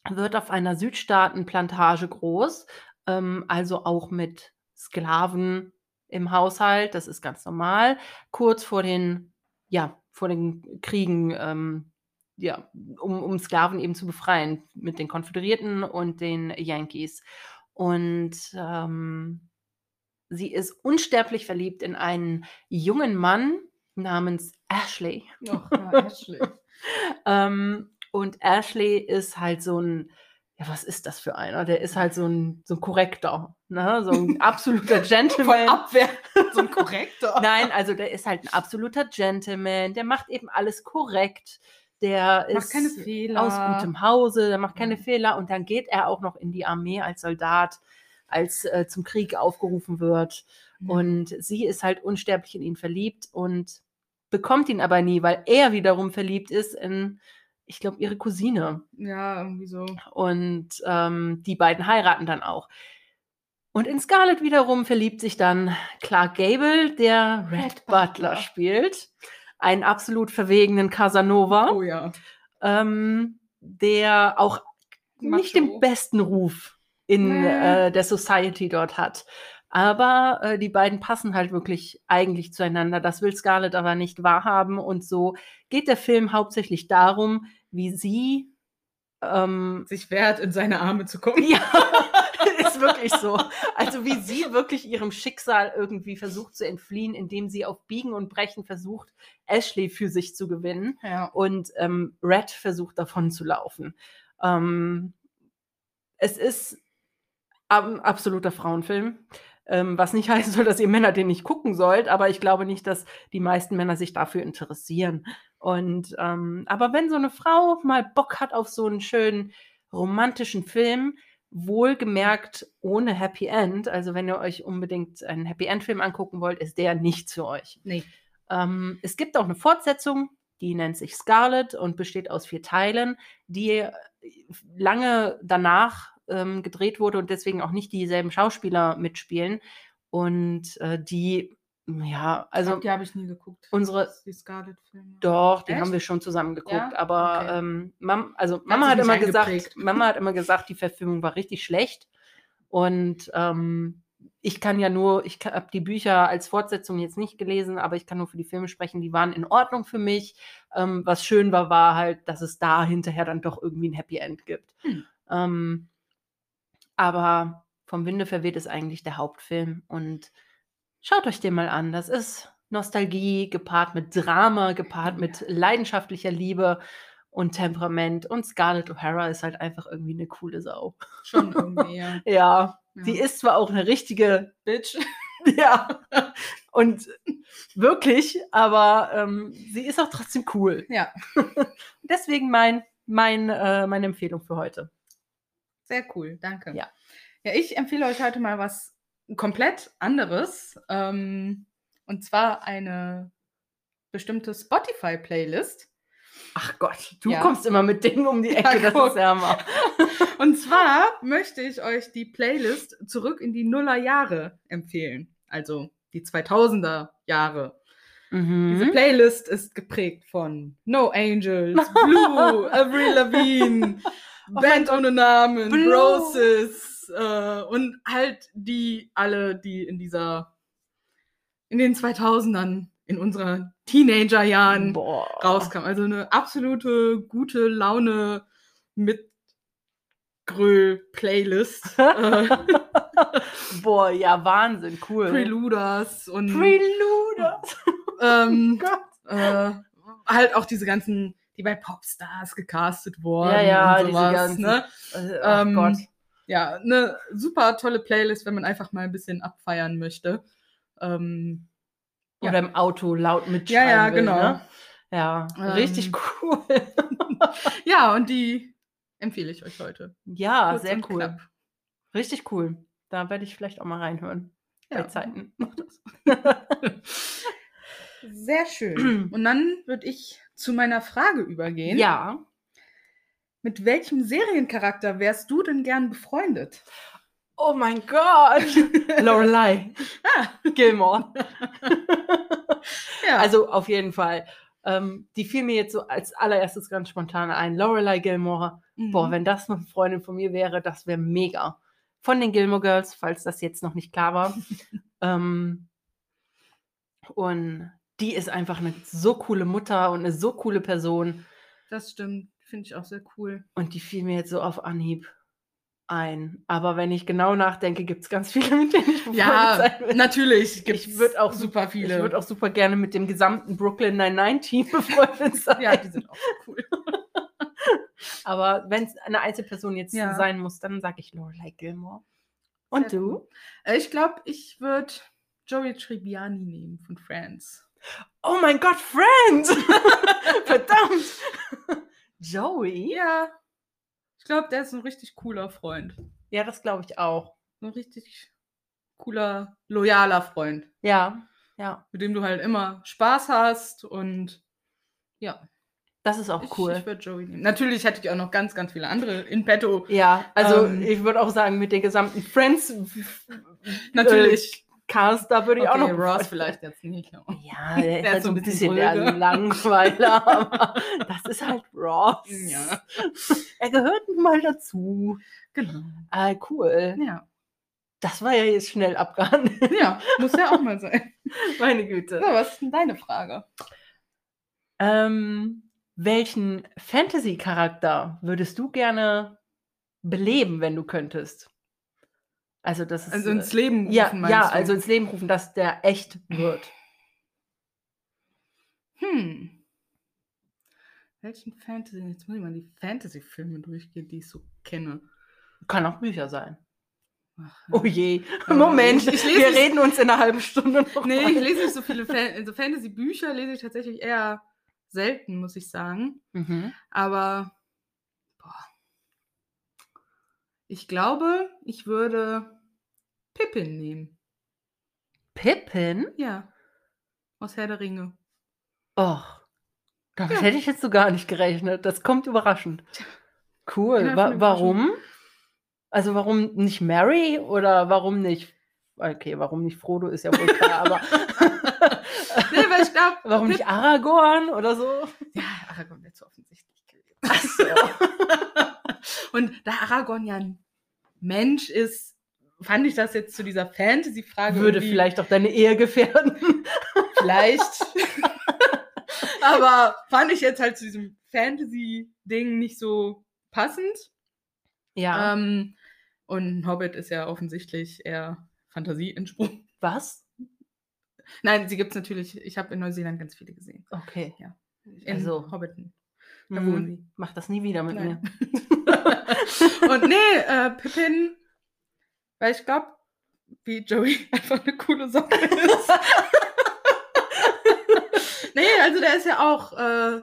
wird auf einer Südstaatenplantage groß, ähm, also auch mit Sklaven im Haushalt, das ist ganz normal. Kurz vor den, ja, vor den Kriegen, ähm, ja, um, um Sklaven eben zu befreien mit den Konföderierten und den Yankees. Und ähm, sie ist unsterblich verliebt in einen jungen Mann namens Ashley. Ach, ja, Ashley. Ähm, und Ashley ist halt so ein, ja, was ist das für einer? Der ist halt so ein, so ein Korrektor, ne? so ein absoluter Gentleman. Abwehr. So ein Korrektor. Nein, also der ist halt ein absoluter Gentleman, der macht eben alles korrekt, der Macht ist keine Fehler. aus gutem Hause, der macht keine Ja. Fehler und dann geht er auch noch in die Armee als Soldat, als äh, zum Krieg aufgerufen wird. Mhm. Und sie ist halt unsterblich in ihn verliebt und bekommt ihn aber nie, weil er wiederum verliebt ist in, ich glaube, ihre Cousine. Ja, irgendwie so. Und ähm, die beiden heiraten dann auch. Und in Scarlett wiederum verliebt sich dann Clark Gable, der Red, Red Butler. Butler. spielt. Einen absolut verwegenen Casanova, Oh ja. ähm, der auch nicht Macho. den besten Ruf in Nee. äh, der Society dort hat. Aber äh, die beiden passen halt wirklich eigentlich zueinander. Das will Scarlett aber nicht wahrhaben. Und so geht der Film hauptsächlich darum, wie sie ähm, Sich wehrt, in seine Arme zu kommen. ja, ist wirklich so. Also wie sie wirklich ihrem Schicksal irgendwie versucht zu entfliehen, indem sie auf Biegen und Brechen versucht, Ashley für sich zu gewinnen Ja. und ähm, Red versucht davon zu laufen. Ähm, es ist ein absoluter Frauenfilm. Ähm, was nicht heißen soll, dass ihr Männer den nicht gucken sollt, aber ich glaube nicht, dass die meisten Männer sich dafür interessieren. Und ähm, aber wenn so eine Frau mal Bock hat auf so einen schönen romantischen Film, wohlgemerkt ohne Happy End, also wenn ihr euch unbedingt einen Happy End Film angucken wollt, ist der nicht für euch. Nee. Ähm, es gibt auch eine Fortsetzung, die nennt sich Scarlet und besteht aus vier Teilen, die äh, lange danach ähm, gedreht wurde und deswegen auch nicht dieselben Schauspieler mitspielen. Und äh, die, ja, also Also, die habe ich nie geguckt. unsere, Die Scarlet-Filme. doch, die Echt? haben wir schon zusammen geguckt, Ja? aber Okay. ähm, Mam, also Mama hat immer gesagt. Mama hat immer gesagt, die Verfilmung war richtig schlecht und ähm, ich kann ja nur, ich habe die Bücher als Fortsetzung jetzt nicht gelesen, aber ich kann nur für die Filme sprechen, die waren in Ordnung für mich. Ähm, was schön war, war halt, dass es da hinterher dann doch irgendwie ein Happy End gibt. Hm. Ähm, aber vom Winde verweht ist eigentlich der Hauptfilm und schaut euch den mal an. Das ist Nostalgie gepaart mit Drama, gepaart mit leidenschaftlicher Liebe und Temperament. Und Scarlett O'Hara ist halt einfach irgendwie eine coole Sau. Schon irgendwie, ja. Ja, ja. sie ist zwar auch eine richtige, Bitch. ja, und wirklich, aber ähm, sie ist auch trotzdem cool. Ja, Deswegen mein, mein, äh, meine Empfehlung für heute. sehr cool. Danke. Ja. Ja, ich empfehle euch heute mal was komplett anderes. Ähm, und zwar eine bestimmte Spotify-Playlist. Ach Gott, du Ja. kommst immer mit Dingen um die Ja, Ecke, das guck. ist ja mal. Und zwar möchte ich euch die Playlist zurück in die Nullerjahre empfehlen. Also die 2000er Jahre. Diese Mhm. Playlist ist geprägt von No Angels, Blue, Avril Lavigne, Oh Band ohne Namen, Blue. Roses äh, und halt die alle, die in dieser, in den 2000ern, in unserer Teenagerjahren rauskamen. Also eine absolute gute Laune mit Gröl-Playlist. äh, Boah, ja, Wahnsinn, cool. Preluders und Prelude. ähm, Gott. äh, halt auch diese ganzen, die bei Popstars gecastet wurden. Ja, ja, und diese sowas, ganzen- ne? Ach Ähm, Gott. Ja, eine super tolle Playlist, wenn man einfach mal ein bisschen abfeiern möchte. Ähm, ja. Oder im Auto laut ja, mitschreiben ja, will, genau. Ne? Ja, Ähm, richtig cool. Ja, und die empfehle ich euch heute. Ja, Kurz sehr cool. knapp. Richtig cool. Da werde ich vielleicht auch mal reinhören. Ja, Bei Zeiten. mach das. Sehr schön. Und dann würde ich zu meiner Frage übergehen. ja. Mit welchem Seriencharakter wärst du denn gern befreundet? Oh mein Gott. Lorelei. Ah. Gilmore. Ja, Also auf jeden Fall. Ähm, die fiel mir jetzt so als allererstes ganz spontan ein. Lorelei Gilmore. mhm. Boah, wenn das eine Freundin von mir wäre, das wäre mega. Von den Gilmore Girls, falls das jetzt noch nicht klar war. ähm, und die ist einfach eine so coole Mutter und eine so coole Person. das stimmt. Finde ich auch sehr cool. Und die fiel mir jetzt so auf Anhieb ein. Aber wenn ich genau nachdenke, gibt es ganz viele, mit denen ich befreundet Ja, sein will. natürlich. Gibt's Ich würde auch super viele. Ich würde auch super gerne mit dem gesamten Brooklyn Nine-Nine-Team befreundet sein. ja, die sind auch so cool. Aber wenn es eine Einzelperson jetzt Ja. sein muss, dann sage ich Lorelei Gilmore. Und Sehr du? cool. Äh, Ich glaube, ich würde Joey Tribbiani nehmen von Friends. Oh mein Gott, Friends! Verdammt! Joey? Ja. Ich glaube, der ist ein richtig cooler Freund. Ja, das glaube ich auch. Ein richtig cooler, loyaler Freund, Ja, ja. mit dem du halt immer Spaß hast und ja. Das ist auch Ich, cool. ich würde Joey nehmen. Natürlich hätte ich auch noch ganz, ganz viele andere in petto. ja, also Ähm, ich würde auch sagen, mit den gesamten Friends Natürlich. Cast, da würde ich auch okay, noch Ross vielleicht jetzt nicht. Ja, der, Der ist ist so halt ein bisschen der. Langweiler, aber das ist halt Ross. Ja. Er gehört nun mal dazu. Genau. Ah, cool. Ja. Das war ja jetzt schnell abgehandelt. ja, muss ja auch mal sein. Meine So, Güte. was ist denn deine Frage? Ähm, welchen Fantasy-Charakter würdest du gerne beleben, wenn du könntest? Also, das ist. Also äh, ins Leben rufen, ja, meinst ja, du? also ins Leben rufen, dass der echt wird. Hm. Welchen Fantasy? Jetzt muss ich mal die Fantasy-Filme durchgehen, die ich so kenne. Kann auch Bücher sein. Ach, Oh je. Ja, Moment, ich- ich wir nicht- reden uns in einer halben Stunde noch. Nee, mal. ich lese nicht so viele Fan also Fantasy-Bücher, lese ich tatsächlich eher selten, muss ich sagen. Mhm. Aber boah. Ich glaube, ich würde Pippin nehmen. Pippin? Ja. Aus Herr der Ringe. Och, damit Ja. hätte ich jetzt so gar nicht gerechnet. Das kommt überraschend. Cool. Ja, Wa warum? Also warum nicht Mary oder warum nicht? Okay, warum nicht Frodo ist ja wohl klar, aber Nee, weil ich glaube, warum nicht Aragorn oder so? Ja, Aragorn wäre zu offensichtlich gewesen. Ach so. Und da Aragorn ja ein Mensch ist, fand ich das jetzt zu dieser Fantasy-Frage. Würde irgendwie- vielleicht auch deine Ehe gefährden. Vielleicht. Aber fand ich jetzt halt zu diesem Fantasy-Ding nicht so passend. Ja. Ähm, und Hobbit ist ja offensichtlich eher Fantasie entsprungen. Was? Nein, sie gibt es natürlich. Ich habe in Neuseeland ganz viele gesehen. Okay. In Also, Hobbiten. Da Mhm. wohnen sie. Mach das nie wieder mit Nein. mir. Und nee, äh, Pippin, weil ich glaube, wie Joey einfach eine coole Socke ist. nee, also der ist ja auch äh,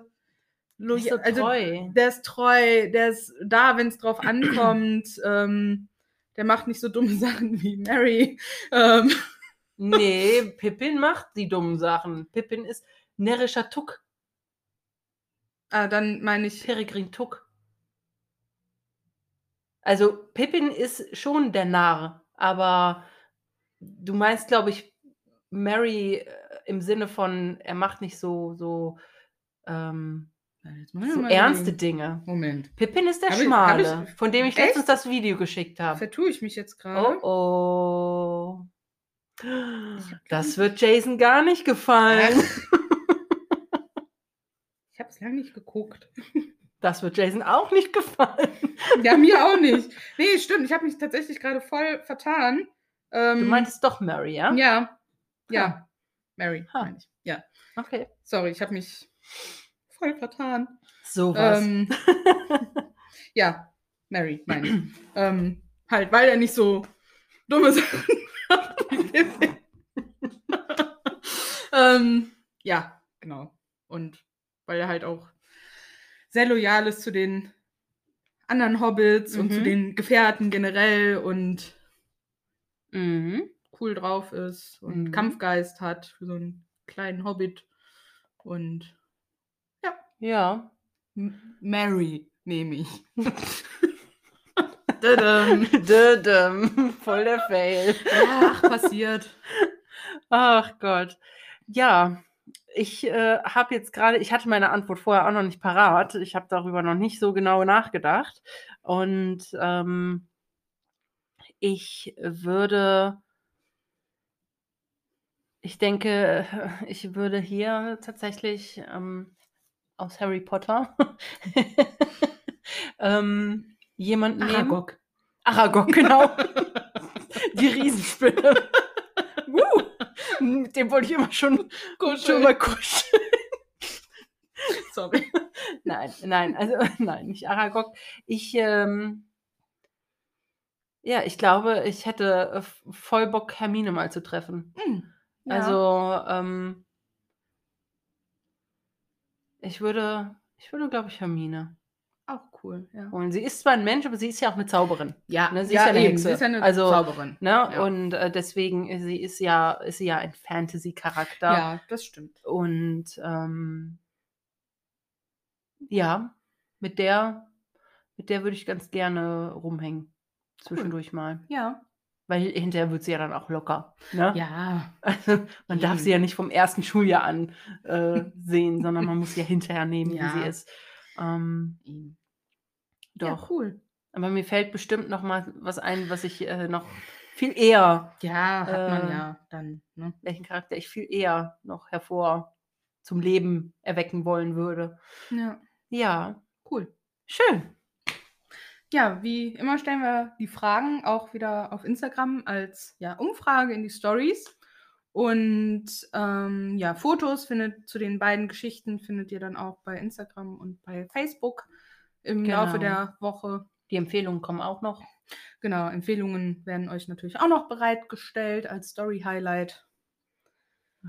loyal. so also treu. der ist treu, der ist da, wenn es drauf ankommt. ähm, der macht nicht so dumme Sachen wie Mary. Ähm, Nee, Pippin macht die dummen Sachen. Pippin ist närrischer Tuck. Ah, dann meine ich, Peregrin Tuck. Also Pippin ist schon der Narr, aber du meinst, glaube ich, Mary äh, im Sinne von, er macht nicht so, so, ähm, ich so ernste. Dinge. Moment. Pippin ist der Hab ich- Schmale, hab ich- von dem ich Echt? letztens das Video geschickt habe. Vertue ich mich jetzt gerade? Oh oh. Das wird Jason gar nicht gefallen. Ich habe es lange nicht geguckt. Das wird Jason auch nicht gefallen. Ja, mir auch nicht. Nee, stimmt. Ich habe mich tatsächlich gerade voll vertan. Ähm, Du meintest doch Mary, ja? Ja. Ja. Ha. Mary, Ha. meine ich. Ja. Okay. Sorry, ich habe mich voll vertan. Sowas. Ähm, ja, Mary, meine ich. ähm, halt, weil er nicht so dumme Sachen ähm, ja, genau. Und weil er halt auch sehr loyal ist zu den anderen Hobbits und zu Mhm. den Gefährten generell und Mhm. cool drauf ist und Mhm. Kampfgeist hat für so einen kleinen Hobbit. Und Ja. M- Mary nehme ich. Dadam. Dödem. Voll der Fail. ja, ach, passiert. Ach Gott. Ja, ich äh, habe jetzt gerade, ich hatte meine Antwort vorher auch noch nicht parat. Ich habe darüber noch nicht so genau nachgedacht. Und ähm, ich würde, ich denke, ich würde hier tatsächlich ähm, aus Harry Potter ähm, jemanden nehmen. Aragog. Aragog, genau. Die Riesenspinne. Woo! Mit dem wollte ich immer schon, schon mal kuscheln. Sorry. Nein, nein, also nein, nicht Aragog. Ich, ähm, ja, ich glaube, ich hätte äh, voll Bock, Hermine mal zu treffen. Hm, ja. Also, ähm, ich würde, ich würde, glaube ich, Hermine cool, ja. holen. Sie ist zwar ein Mensch, aber sie ist ja auch eine Zauberin. Ja, Ne, sie ist ja eine eben, Hexe. Sie ist ja eine Also, Zauberin. Ne? Ja. Und äh, deswegen, äh, sie ist ja, ist sie ja ein Fantasy-Charakter. Ja, das stimmt. Und ähm, ja, mit der, mit der würde ich ganz gerne rumhängen. Zwischendurch mal. Ja. Weil hinterher wird sie ja dann auch locker. Ne? Ja. Also, man darf sie ja nicht vom ersten Schuljahr an äh, sehen, sondern man muss sie ja hinterher nehmen, Ja. wie sie ist. Ähm. Doch. Ja, cool. Aber mir fällt bestimmt noch mal was ein, was ich äh, noch viel eher, Ja, hat man Äh, ja dann. Ne? welchen Charakter ich viel eher noch hervor zum Leben erwecken wollen würde. Ja, Ja, cool. schön. Ja, wie immer stellen wir die Fragen auch wieder auf Instagram als ja, Umfrage in die Stories. Und ähm, ja, Fotos findet zu den beiden Geschichten findet ihr dann auch bei Instagram und bei Facebook im Laufe Genau. der Woche. Die Empfehlungen kommen auch noch. Genau, Empfehlungen werden euch natürlich auch noch bereitgestellt als Story-Highlight.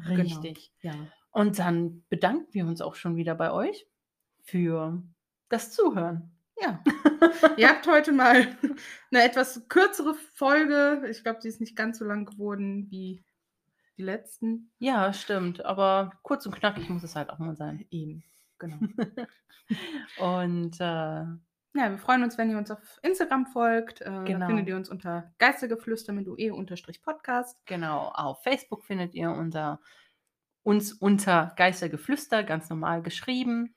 Richtig. Ja. Und dann bedanken wir uns auch schon wieder bei euch für das Zuhören. Ja. Ihr habt heute mal eine etwas kürzere Folge. Ich glaube, sie ist nicht ganz so lang geworden wie die letzten. Ja, stimmt. Aber kurz und knackig muss es halt auch mal sein. Eben. Genau. Und äh, Ja, wir freuen uns, wenn ihr uns auf Instagram folgt. Äh, Genau. Findet ihr uns unter Geistergeflüster mit UE-Podcast. genau, auf Facebook findet ihr unser, uns unter Geistergeflüster ganz normal geschrieben.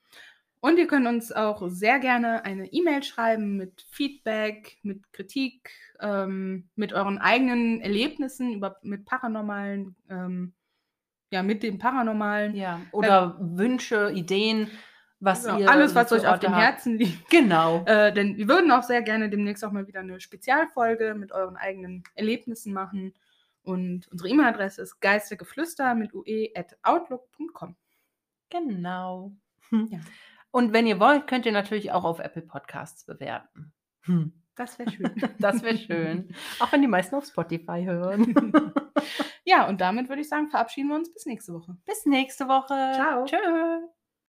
Und ihr könnt uns auch sehr gerne eine E-Mail schreiben mit Feedback, mit Kritik, ähm, mit euren eigenen Erlebnissen über, mit paranormalen, ähm, ja, mit dem Paranormalen. Ja. Oder Wünsche, Ideen, was Genau, ihr. alles, was euch auf dem. Herzen liegt. Genau. Äh, denn wir würden auch sehr gerne demnächst auch mal wieder eine Spezialfolge mit euren eigenen Erlebnissen machen. Und unsere E-Mail-Adresse ist geistergeflüster mit ue.outlook.com. Genau. Ja. Und wenn ihr wollt, könnt ihr natürlich auch auf Apple Podcasts bewerten. Hm. Das wäre schön. Das wäre schön. auch wenn die meisten auf Spotify hören. ja, und damit würde ich sagen, verabschieden wir uns bis nächste Woche. Bis nächste Woche. Ciao. Tschö.